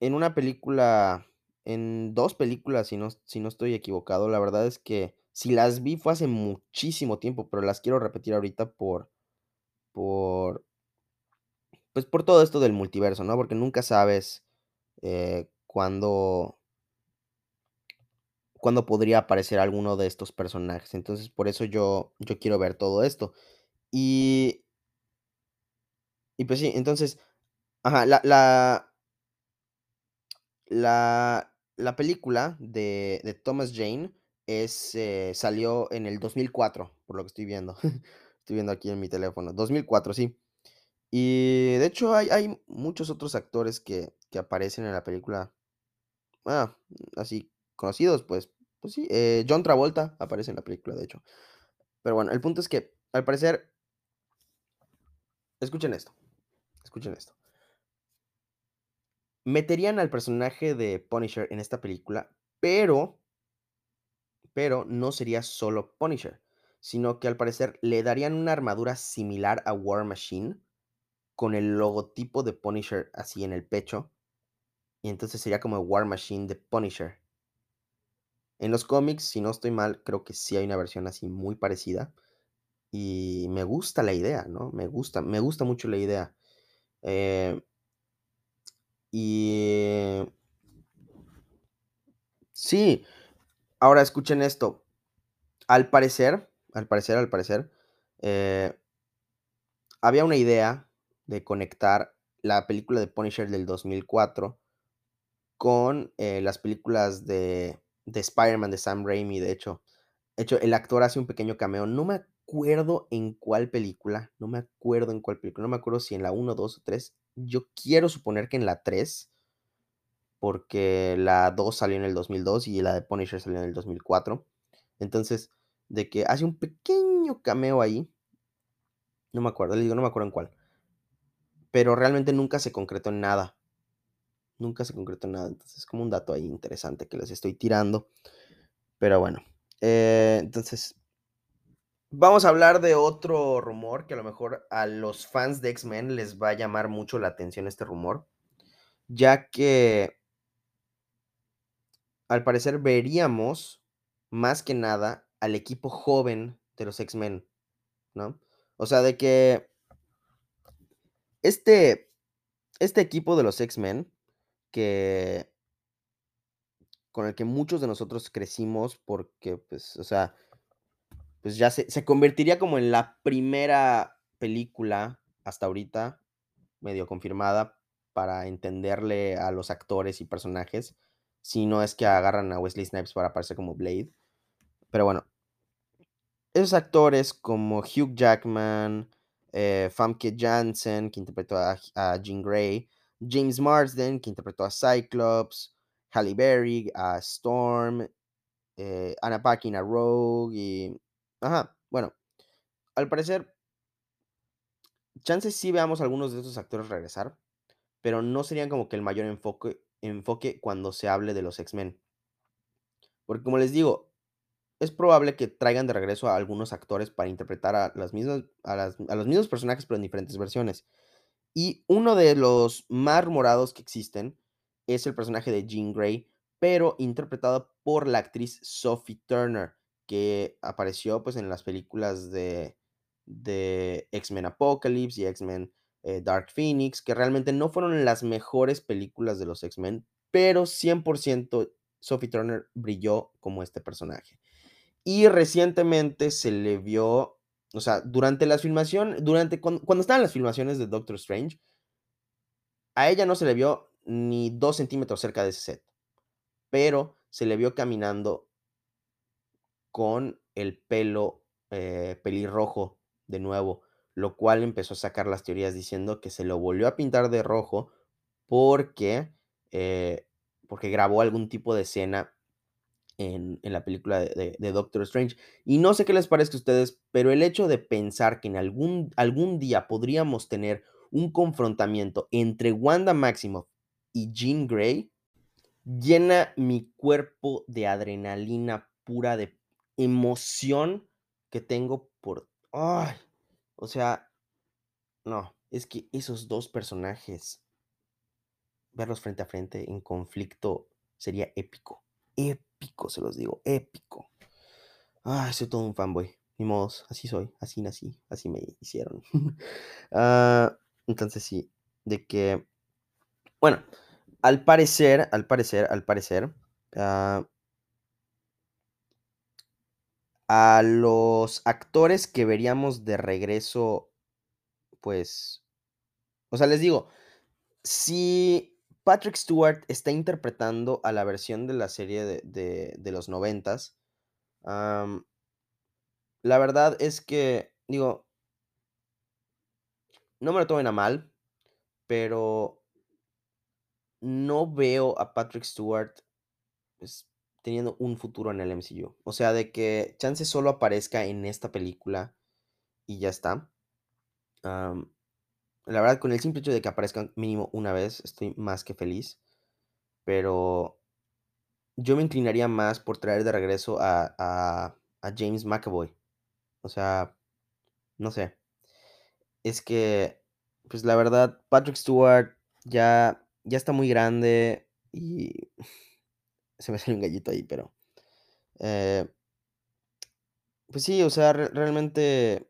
en una película, en dos películas, si no, si no estoy equivocado. La verdad es que si las vi fue hace muchísimo tiempo, pero las quiero repetir ahorita por, por, Pues por todo esto del multiverso, ¿no? Porque nunca sabes, eh, cuándo cuándo podría aparecer alguno de estos personajes. Entonces, por eso yo yo quiero ver todo esto. Y y pues sí, entonces, Ajá, la la la la película de de Thomas Jane es, eh, salió en el 2004, por lo que estoy viendo. Estoy viendo aquí en mi teléfono, 2004, sí. Y de hecho, hay hay muchos otros actores que que aparecen en la película, ah, así conocidos, pues pues sí, eh, John Travolta aparece en la película, de hecho. Pero bueno, el punto es que, al parecer escuchen esto, escuchen esto. Meterían al personaje de Punisher en esta película, pero pero no sería solo Punisher, sino que al parecer le darían una armadura similar a War Machine, con el logotipo de Punisher así en el pecho, y entonces sería como War Machine de Punisher. En los cómics, si no estoy mal, creo que sí hay una versión así muy parecida, y me gusta la idea, ¿no? Me gusta, me gusta mucho la idea. Eh y sí, ahora escuchen esto. Al parecer, al parecer, al parecer, eh había una idea de conectar la película de Punisher del 2004 con, eh, las películas de de Spider-Man de Sam Raimi, de hecho de hecho, el actor hace un pequeño cameo, no me acuerdo en cuál película, no me acuerdo en cuál película, no me acuerdo si en la 1, 2 o 3, yo quiero suponer que en la 3 porque la 2 salió en el 2002 y la de Punisher salió en el 2004. Entonces, de que hace un pequeño cameo ahí no me acuerdo, le digo, no me acuerdo en cuál. Pero realmente nunca se concretó en nada. Nunca se concretó nada, entonces, es como un dato ahí interesante que les estoy tirando. Pero bueno, eh, entonces vamos a hablar de otro rumor que a lo mejor a los fans de X-Men les va a llamar mucho la atención este rumor, ya que al parecer veríamos, más que nada, al equipo joven de los X-Men, ¿no? O sea, de que este este equipo de los X-Men que con el que muchos de nosotros crecimos porque, pues, o sea, pues, ya se se convertiría como en la primera película, hasta ahorita, medio confirmada, para entenderle a los actores y personajes, si no es que agarran a Wesley Snipes para aparecer como Blade. Pero bueno esos actores como Hugh Jackman, eh, Famke Janssen, que interpretó a a Jean Grey, James Marsden, que interpretó a Cyclops, Halle Berry, a Storm, eh, Anna Paquin a Rogue y ajá, bueno, al parecer chance sí veamos algunos de esos actores regresar, pero no serían como que el mayor enfoque cuando se hable de los X-Men. Porque, como les digo, es probable que traigan de regreso a algunos actores para interpretar a las mismas a los mismos personajes, pero en diferentes versiones. Y uno de los más rumorados que existen es el personaje de Jean Grey, pero interpretado por la actriz Sophie Turner, que apareció, pues, en las películas de de X-Men Apocalypse y X-Men, eh, Dark Phoenix, que realmente no fueron las mejores películas de los X-Men, pero 100% Sophie Turner brilló como este personaje. Y recientemente se le vio, o sea, durante las filmación durante cuan cuando estaban las filmaciones de Doctor Strange a ella no se le vio ni 2 centímetros cerca de ese set, pero se le vio caminando con el pelo, eh, pelirrojo de nuevo, lo cual empezó a sacar las teorías diciendo que se lo volvió a pintar de rojo porque, eh, porque grabó algún tipo de escena en la película de Doctor Strange. Y no sé qué les parezca a ustedes, pero el hecho de pensar que en algún algún día podríamos tener un confrontamiento entre Wanda Maximoff y Jean Grey llena mi cuerpo de adrenalina pura, de emoción que tengo por ¡ay! O sea, no, es que esos 2 personajes verlos frente a frente en conflicto sería épico, épico, se los digo, épico. Ay, soy todo un fanboy, ni modos, así soy, así nací, así me hicieron. Ah, entonces sí, de que bueno, al parecer al parecer al parecer, ah a los actores que veríamos de regreso, pues, o sea, les digo si Patrick Stewart está interpretando a la versión de la serie de de de los noventas, am la verdad es que, digo no me lo tomen a mal, pero no veo a Patrick Stewart, pues, teniendo un futuro en el MCU. O sea, de que chance solo aparezca en esta película y ya está. La verdad, con el simple hecho de que aparezcan mínimo una vez, estoy más que feliz. Pero yo me inclinaría más por traer de regreso a a a James McAvoy. O sea, no sé. Es que, pues, la verdad, Patrick Stewart ya ya está muy grande y se me salió un gallito ahí, pero, eh pues sí, o sea, re realmente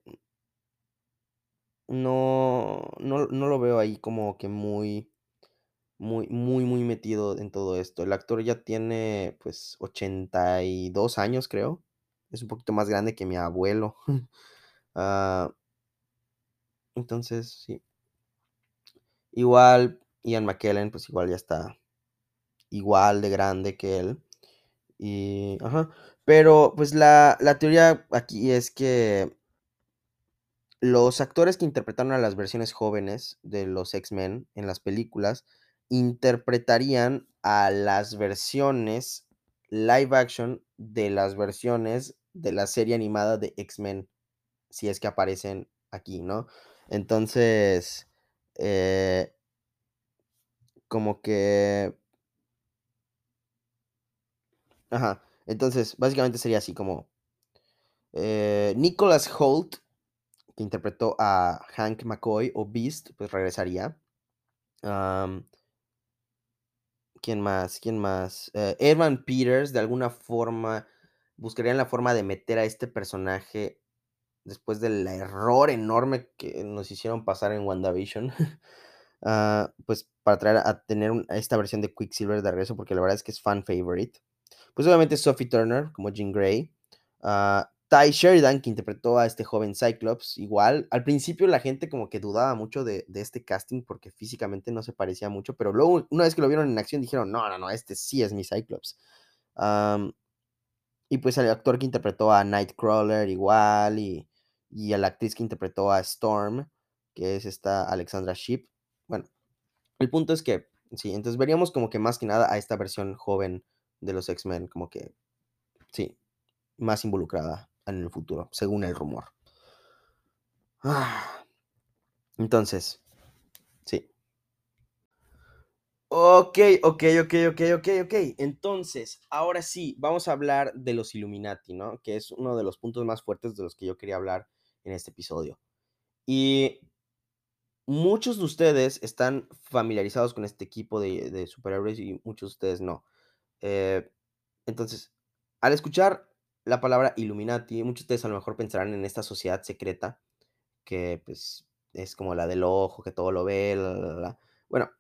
no no no lo veo ahí como que muy muy muy muy metido en todo esto. El actor ya tiene, pues, 82 años, creo. Es un poquito más grande que mi abuelo. Ah entonces, sí. Igual Ian McKellen, pues, igual ya está igual de grande que él. Y ajá. Pero, pues, la la teoría aquí es que los actores que interpretaron a las versiones jóvenes de los X-Men en las películas, interpretarían a las versiones live action de las versiones de la serie animada de X-Men, si es que aparecen aquí, ¿no? Entonces, eh como que Ajá. Entonces, básicamente sería así como eh, Nicholas Hoult, que interpretó a Hank McCoy o Beast, pues regresaría. ¿Quién más? ¿Quién más? Evan Peters, de alguna forma, buscarían la forma de meter a este personaje después del error enorme que nos hicieron pasar en WandaVision. Ah, pues, para traer a tener a esta versión de Quicksilver de regreso, porque la verdad es que es fan favorite. Pues, obviamente, Sophie Turner como Jean Grey. Ah, Tye Sheridan, que interpretó a este joven Cyclops, igual. Al principio la gente como que dudaba mucho de este casting, porque físicamente no se parecía mucho, pero luego, una vez que lo vieron en acción, dijeron: "No, no, no, este sí es mi Cyclops". Y pues, el actor que interpretó a Nightcrawler igual, y y a la actriz que interpretó a Storm, que es esta Alexandra Shipp. Bueno, el punto es que sí, entonces veríamos como que más que nada a esta versión joven de los X-Men, como que sí, más involucrada en el futuro, según el rumor. Entonces, sí. Okey, okey, okey, okey, okey, okey. Entonces, ahora sí, vamos a hablar de los Illuminati, ¿no? Que es uno de los puntos más fuertes de los que yo quería hablar en este episodio. Y muchos de ustedes están familiarizados con este equipo de de superhéroes y muchos de ustedes no. Eh, entonces, al escuchar la palabra Illuminati, muchos de ustedes a lo mejor pensarán en esta sociedad secreta que, pues, es como la del ojo, que todo lo ve. Bueno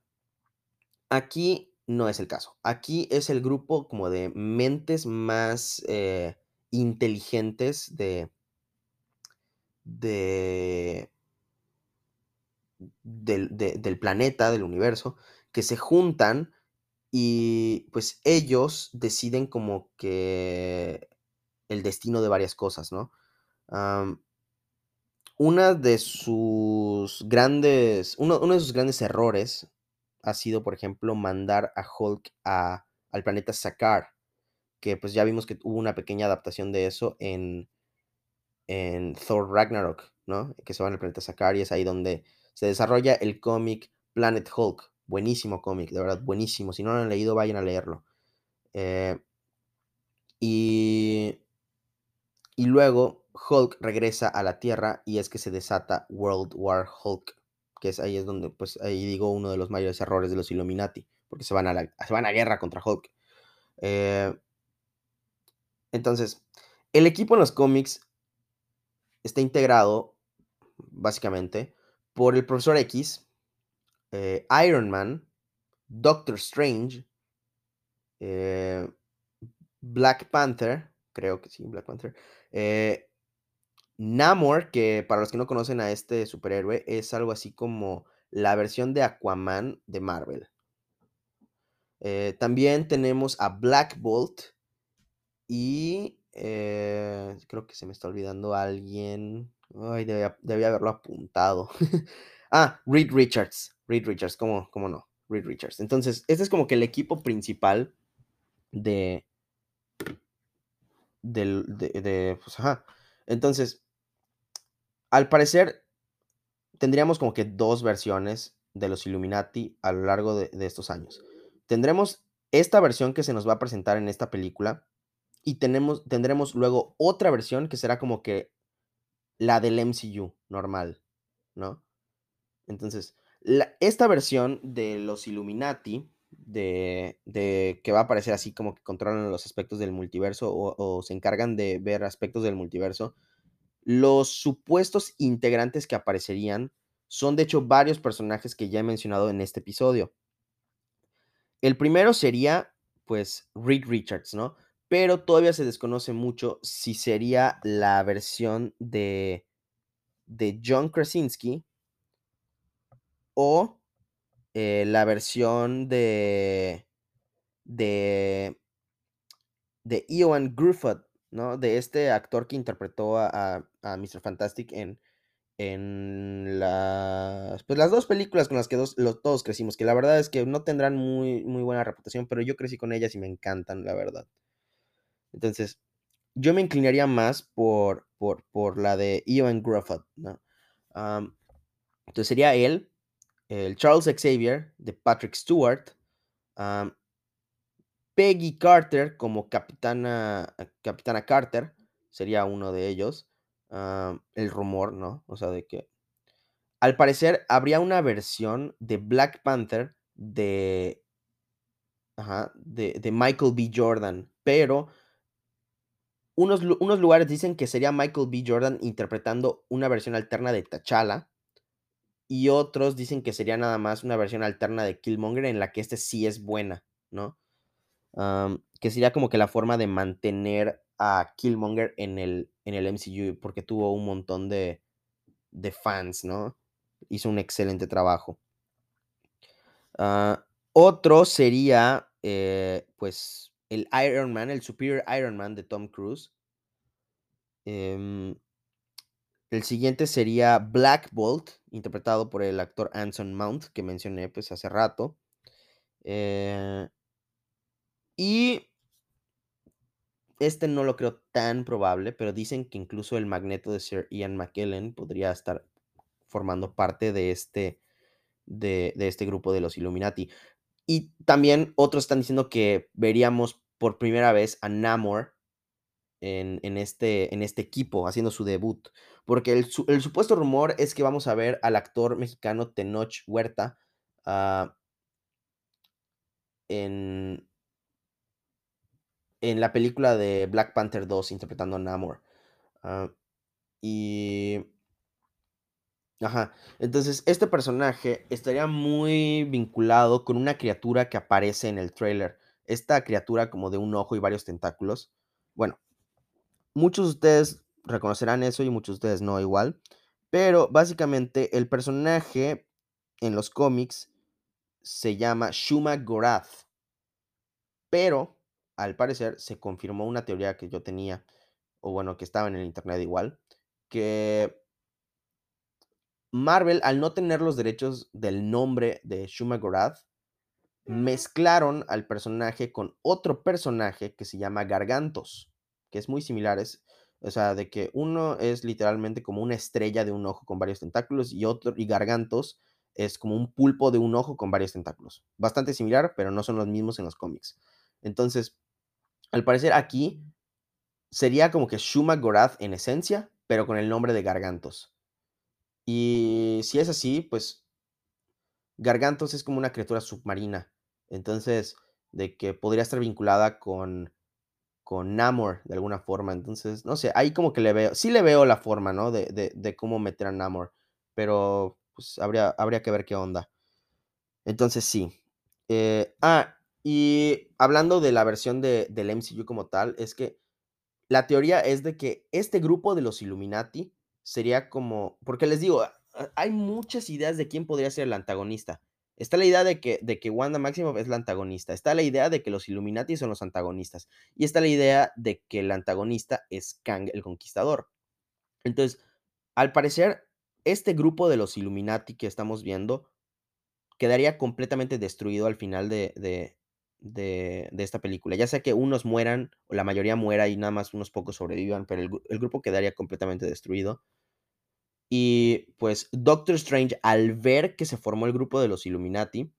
aquí no es el caso. Aquí es el grupo como de mentes más, eh, inteligentes de de del de del planeta, del universo, que se juntan y, pues, ellos deciden como que el destino de varias cosas, ¿no? Una de sus grandes uno de sus grandes errores ha sido, por ejemplo, mandar a Hulk a al planeta Sakaar, que, pues, ya vimos que hubo una pequeña adaptación de eso en en Thor: Ragnarok, ¿no? Que se van al planeta Sakaar, y es ahí donde se desarrolla el cómic Planet Hulk. Buenísimo cómic, de verdad, buenísimo. Si no lo han leído, vayan a leerlo. Eh y y luego Hulk regresa a la Tierra, y es que se desata World War Hulk, que es ahí es donde, pues, ahí digo uno de los mayores errores de los Illuminati, porque se van a se van a guerra contra Hulk. Eh entonces, el equipo en los cómics está integrado, básicamente, por el Profesor X, eh, Iron Man, Doctor Strange eh, Black Panther, creo que sí, Black Panther, eh, Namor, que para los que no conocen a este superhéroe, es algo así como la versión de Aquaman de Marvel. Eh, también tenemos a Black Bolt y eh, creo que se me está olvidando alguien. Ay, debía, haberlo apuntado. ah, Reed Richards. Reed Richards, ¿cómo, ¿cómo no? Reed Richards. Entonces, este es como que el equipo principal de. Del, de, pues, ajá. Entonces, al parecer, tendríamos como que dos versiones de los Illuminati a lo largo de, de estos años. Tendremos esta versión que se nos va a presentar en esta película y tenemos, tendremos luego otra versión que será como que la del MCU normal, ¿no? Entonces, esta versión de los Illuminati, de, de, que va a aparecer así como que controlan los aspectos del multiverso o, se encargan de ver aspectos del multiverso, los supuestos integrantes que aparecerían son de hecho varios personajes que ya he mencionado en este episodio. El primero sería, pues, Reed Richards, ¿no? Pero todavía se desconoce mucho si sería la versión de, de John Krasinski o eh, la versión de, de, de Ewan Griffith, ¿no? De este actor que interpretó a, a Mr. Fantastic en, en las, pues las dos películas con las que todos crecimos, que la verdad es que no tendrán muy, muy buena reputación, pero yo crecí con ellas y me encantan, la verdad. Entonces, yo me inclinaría más por, por, por la de Ewan Grufford, entonces sería él, el Charles Xavier de Patrick Stewart, Peggy Carter como capitana, capitana Carter, sería uno de ellos. El rumor, ¿no? O sea, de que al parecer habría una versión de Black Panther de, ajá, de, de Michael B. Jordan, pero unos, unos, lugares dicen que sería Michael B. Jordan interpretando una versión alterna de T'Challa y otros dicen que sería nada más una versión alterna de Killmonger en la que este sí es buena, ¿no? que sería como que la forma de mantener a Killmonger en el, en el MCU porque tuvo un montón de, de fans, ¿no? Hizo un excelente trabajo. Ah, otro sería, eh, pues, el Iron Man, el Superior Iron Man de Tom Cruise. Em, el siguiente sería Black Bolt, interpretado por el actor Anson Mount, que mencioné pues hace rato. Eh, y este no lo creo tan probable, pero dicen que incluso el magneto de Sir Ian McKellen podría estar formando parte de este, de, este grupo de los Illuminati. Y también otros están diciendo que veríamos por primera vez a Namor en, este, en este equipo, haciendo su debut. Porque el, supuesto rumor es que vamos a ver al actor mexicano Tenoch Huerta ah, en, en la película de Black Panther 2 interpretando a Namor. Ah, y... Ajá. Entonces, este personaje estaría muy vinculado con una criatura que aparece en el trailer. Esta criatura como de un ojo y varios tentáculos. Bueno, muchos de ustedes reconocerán eso y muchos de ustedes no igual. Pero básicamente el personaje en los cómics se llama Shuma Gorath. Pero al parecer se confirmó una teoría que yo tenía, o bueno, que estaba en el internet igual, que Marvel, al no tener los derechos del nombre de Shuma Gorath, mezclaron al personaje con otro personaje que se llama Gargantos, que es muy similar, o sea, de que uno es literalmente como una estrella de un ojo con varios tentáculos y otro, y Gargantos es como un pulpo de un ojo con varios tentáculos. Bastante similar, pero no son los mismos en los cómics. Entonces, al parecer aquí sería como que Shuma Gorath en esencia, pero con el nombre de Gargantos. Y si es así, pues Gargantos es como una criatura submarina. Entonces, de que podría estar vinculada con, con Namor de alguna forma. Entonces, no sé, ahí como que le veo, sí le veo la forma, ¿no? De, de, cómo meter a Namor. Pero, pues habría, habría que ver qué onda. Entonces, sí. Eh, ah, y hablando de la versión de, del MCU como tal, es que la teoría es de que este grupo de los Illuminati sería como, porque les digo, hay muchas ideas de quién podría ser el antagonista. Está la idea de que, de que Wanda Maximoff es la antagonista. Está la idea de que los Illuminati son los antagonistas. Y está la idea de que el antagonista es Kang el Conquistador. Entonces, al parecer, este grupo de los Illuminati que estamos viendo quedaría completamente destruido al final de, de, de, esta película. Ya sea que unos mueran o la mayoría muera y nada más unos pocos sobrevivan, pero el grupo quedaría completamente destruido. Y pues Doctor Strange, al ver que se formó el grupo de los Illuminati,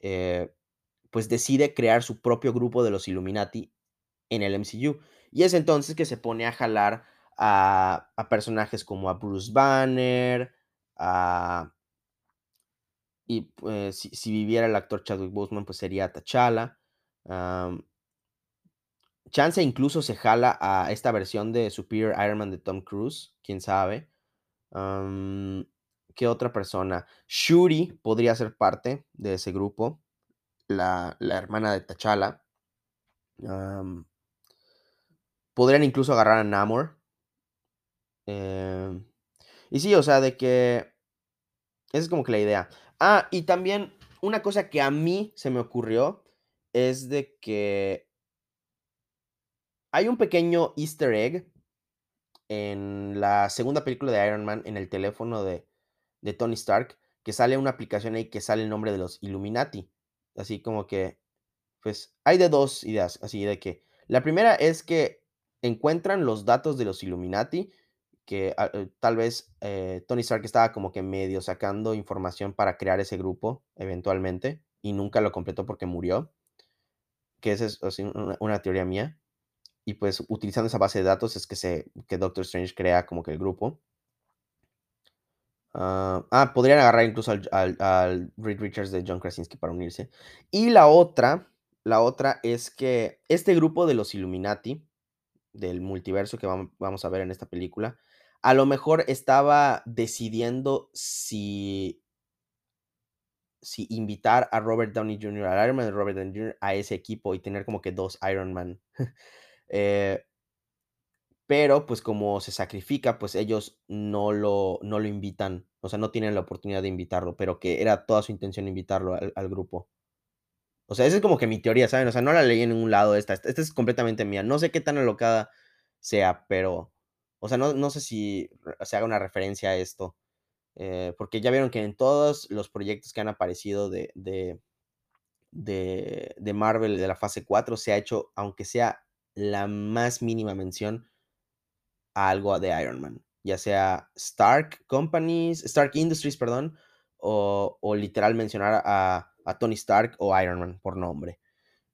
eh, pues decide crear su propio grupo de los Illuminati en el MCU. Y es entonces que se pone a jalar a, personajes como a Bruce Banner, a, y pues si, viviera el actor Chadwick Boseman, pues sería T'Challa. Chance incluso se jala a esta versión de Superior Iron Man de Tom Cruise, quién sabe. ¿Qué otra persona? Shuri podría ser parte de ese grupo, la, la hermana de T'Challa. Podrían incluso agarrar a Namor. em, y sí, o sea, de que esa es como que la idea. Ah, y también una cosa que a mí se me ocurrió es de que hay un pequeño easter egg en la segunda película de Iron Man, en el teléfono de, de Tony Stark, que sale una aplicación ahí que sale el nombre de los Illuminati. Así como que, pues, hay de dos ideas, así de que, la primera es que encuentran los datos de los Illuminati, que ah, eh, tal vez eh, Tony Stark estaba como que medio sacando información para crear ese grupo eventualmente, y nunca lo completó porque murió, que esa es así, una, una teoría mía. Y pues utilizando esa base de datos es que, se, que Doctor Strange crea como que el grupo. Ah, ah, podrían agarrar incluso al, al, Reed Richards de John Krasinski para unirse. Y la otra, la otra es que este grupo de los Illuminati, del multiverso que vam- vamos a ver en esta película, a lo mejor estaba decidiendo si, si invitar a Robert Downey Jr., al Iron Man de Robert Downey Jr., a ese equipo y tener como que dos Iron Man. Eh, pero pues como se sacrifica, pues ellos no lo, no lo invitan, o sea, no tienen la oportunidad de invitarlo, pero que era toda su intención invitarlo al, grupo. O sea, esa es como que mi teoría, ¿saben? O sea, no la leí en ningún lado esta, esta, es completamente mía. No sé qué tan alocada sea, pero, o sea, no, no sé si se haga una referencia a esto, eh, porque ya vieron que en todos los proyectos que han aparecido de, de, de, de Marvel de la fase 4 se ha hecho, aunque sea la más mínima mención, a algo de Iron Man, ya sea Stark Companies, Stark Industries, perdón, o, literal mencionar a, a Tony Stark o Iron Man por nombre.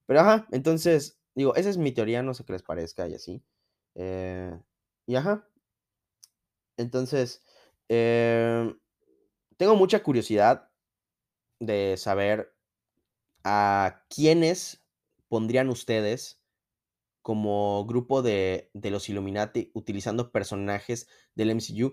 Pero ajá, entonces, digo, esa es mi teoría, no sé qué les parezca y así. Eh, y ajá, entonces, em, tengo mucha curiosidad de saber a quiénes pondrían ustedes como grupo de, de los Illuminati utilizando personajes del MCU,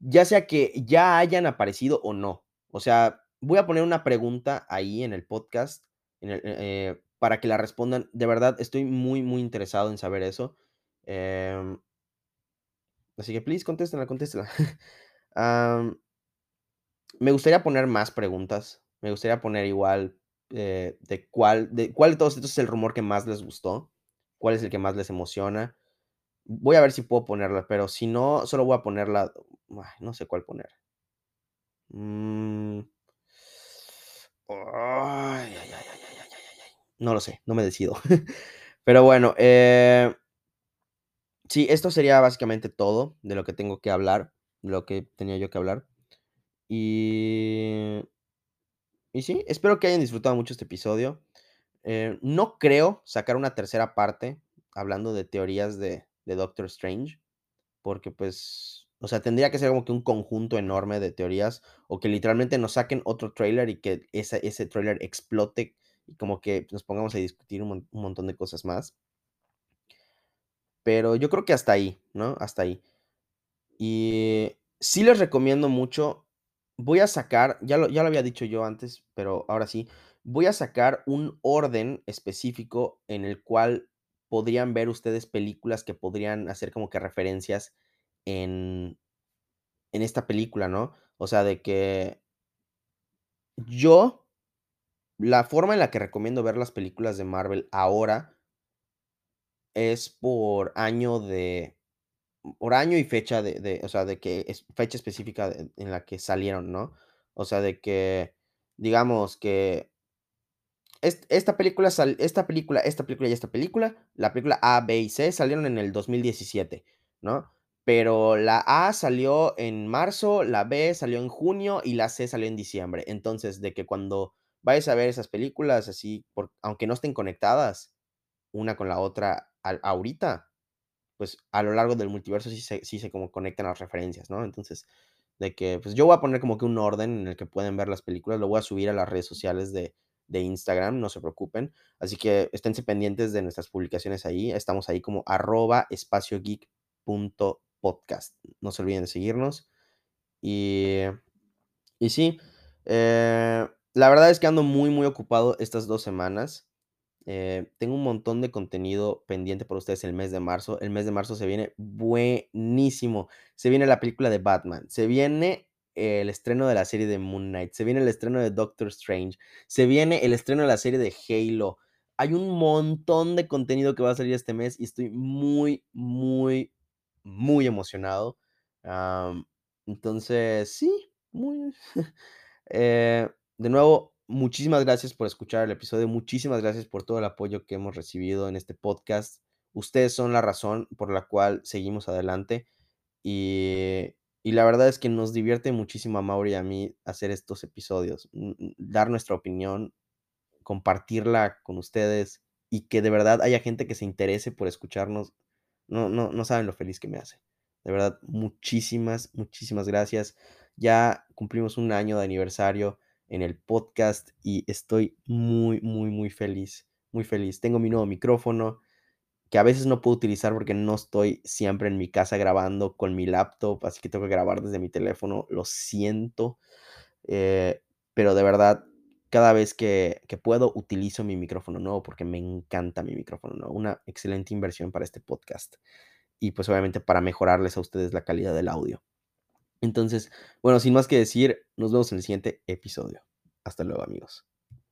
ya sea que ya hayan aparecido o no. O sea, voy a poner una pregunta ahí en el podcast el- eh, para que la respondan. De verdad, estoy muy, muy interesado en saber eso. Em, así que, please, contéstenla, contéstenla. Me gustaría poner más preguntas. Me gustaría poner igual eh, de cuál de cuál de todos estos es el rumor que más les gustó, cuál es el que más les emociona. Voy a ver si puedo ponerla, pero si no, solo voy a ponerla. no sé cuál poner. No lo sé, no me decido. Pero bueno, eh, sí, esto sería básicamente todo de lo que tengo que hablar, lo que tenía yo que hablar. Y, y sí, espero que hayan disfrutado mucho este episodio. Eh, no creo sacar una tercera parte hablando de teorías de, Doctor Strange, porque pues, o sea, tendría que ser como que un conjunto enorme de teorías, o que literalmente nos saquen otro trailer y que ese, ese trailer explote y como que nos pongamos a discutir un, un montón de cosas más. Pero yo creo que hasta ahí, ¿no? Hasta ahí. Y sí les recomiendo mucho. Voy a sacar, ya lo, ya lo había dicho yo antes, pero ahora sí, voy a sacar un orden específico en el cual podrían ver ustedes películas que podrían hacer como que referencias en, en esta película, ¿no? O sea, de que yo, la forma en la que recomiendo ver las películas de Marvel ahora es por año de por año y fecha de de, o sea, de que es fecha específica en la que salieron, ¿no? O sea, de que, digamos que esta película esta película, esta película y esta película, la película A, B y C salieron en el 2017, ¿no? Pero la A salió en marzo, la B salió en junio y la C salió en diciembre. Entonces, de que cuando vayas a ver esas películas así, por aunque no estén conectadas una con la otra al ahorita, pues, a lo largo del multiverso sí se sí se como conectan las referencias, ¿no? Entonces, de que, pues, yo voy a poner como que un orden en el que pueden ver las películas, lo voy a subir a las redes sociales de de Instagram, no se preocupen. Así que esténse pendientes de nuestras publicaciones ahí. Estamos ahí como arroba espaciogeek.podcast. No se olviden de seguirnos. Y y sí, eh, la verdad es que ando muy, muy ocupado estas 2 semanas. Eh, tengo un montón de contenido pendiente para ustedes el mes de marzo. El mes de marzo se viene buenísimo. Se viene la película de Batman, se viene el estreno de la serie de Moon Knight, se viene el estreno de Doctor Strange, se viene el estreno de la serie de Halo. Hay un montón de contenido que va a salir este mes y estoy muy, muy, muy emocionado. Am, entonces, sí, muy eh, de nuevo, muchísimas gracias por escuchar el episodio, muchísimas gracias por todo el apoyo que hemos recibido en este podcast. Ustedes son la razón por la cual seguimos adelante, y y la verdad es que nos divierte muchísimo a Mauri y a mí hacer estos episodios, dar nuestra opinión, compartirla con ustedes, y que de verdad haya gente que se interese por escucharnos. No no no saben lo feliz que me hace. De verdad, muchísimas, muchísimas gracias. Ya cumplimos un año de aniversario en el podcast y estoy muy, muy, muy feliz, muy feliz. Tengo mi nuevo micrófono, que a veces no puedo utilizar porque no estoy siempre en mi casa grabando con mi laptop, así que tengo que grabar desde mi teléfono, lo siento, eh, pero de verdad, cada vez que que puedo utilizo mi micrófono nuevo porque me encanta mi micrófono nuevo, una excelente inversión para este podcast y, pues, obviamente, para mejorarles a ustedes la calidad del audio. Entonces, bueno, sin más que decir, nos vemos en el siguiente episodio. Hasta luego, amigos.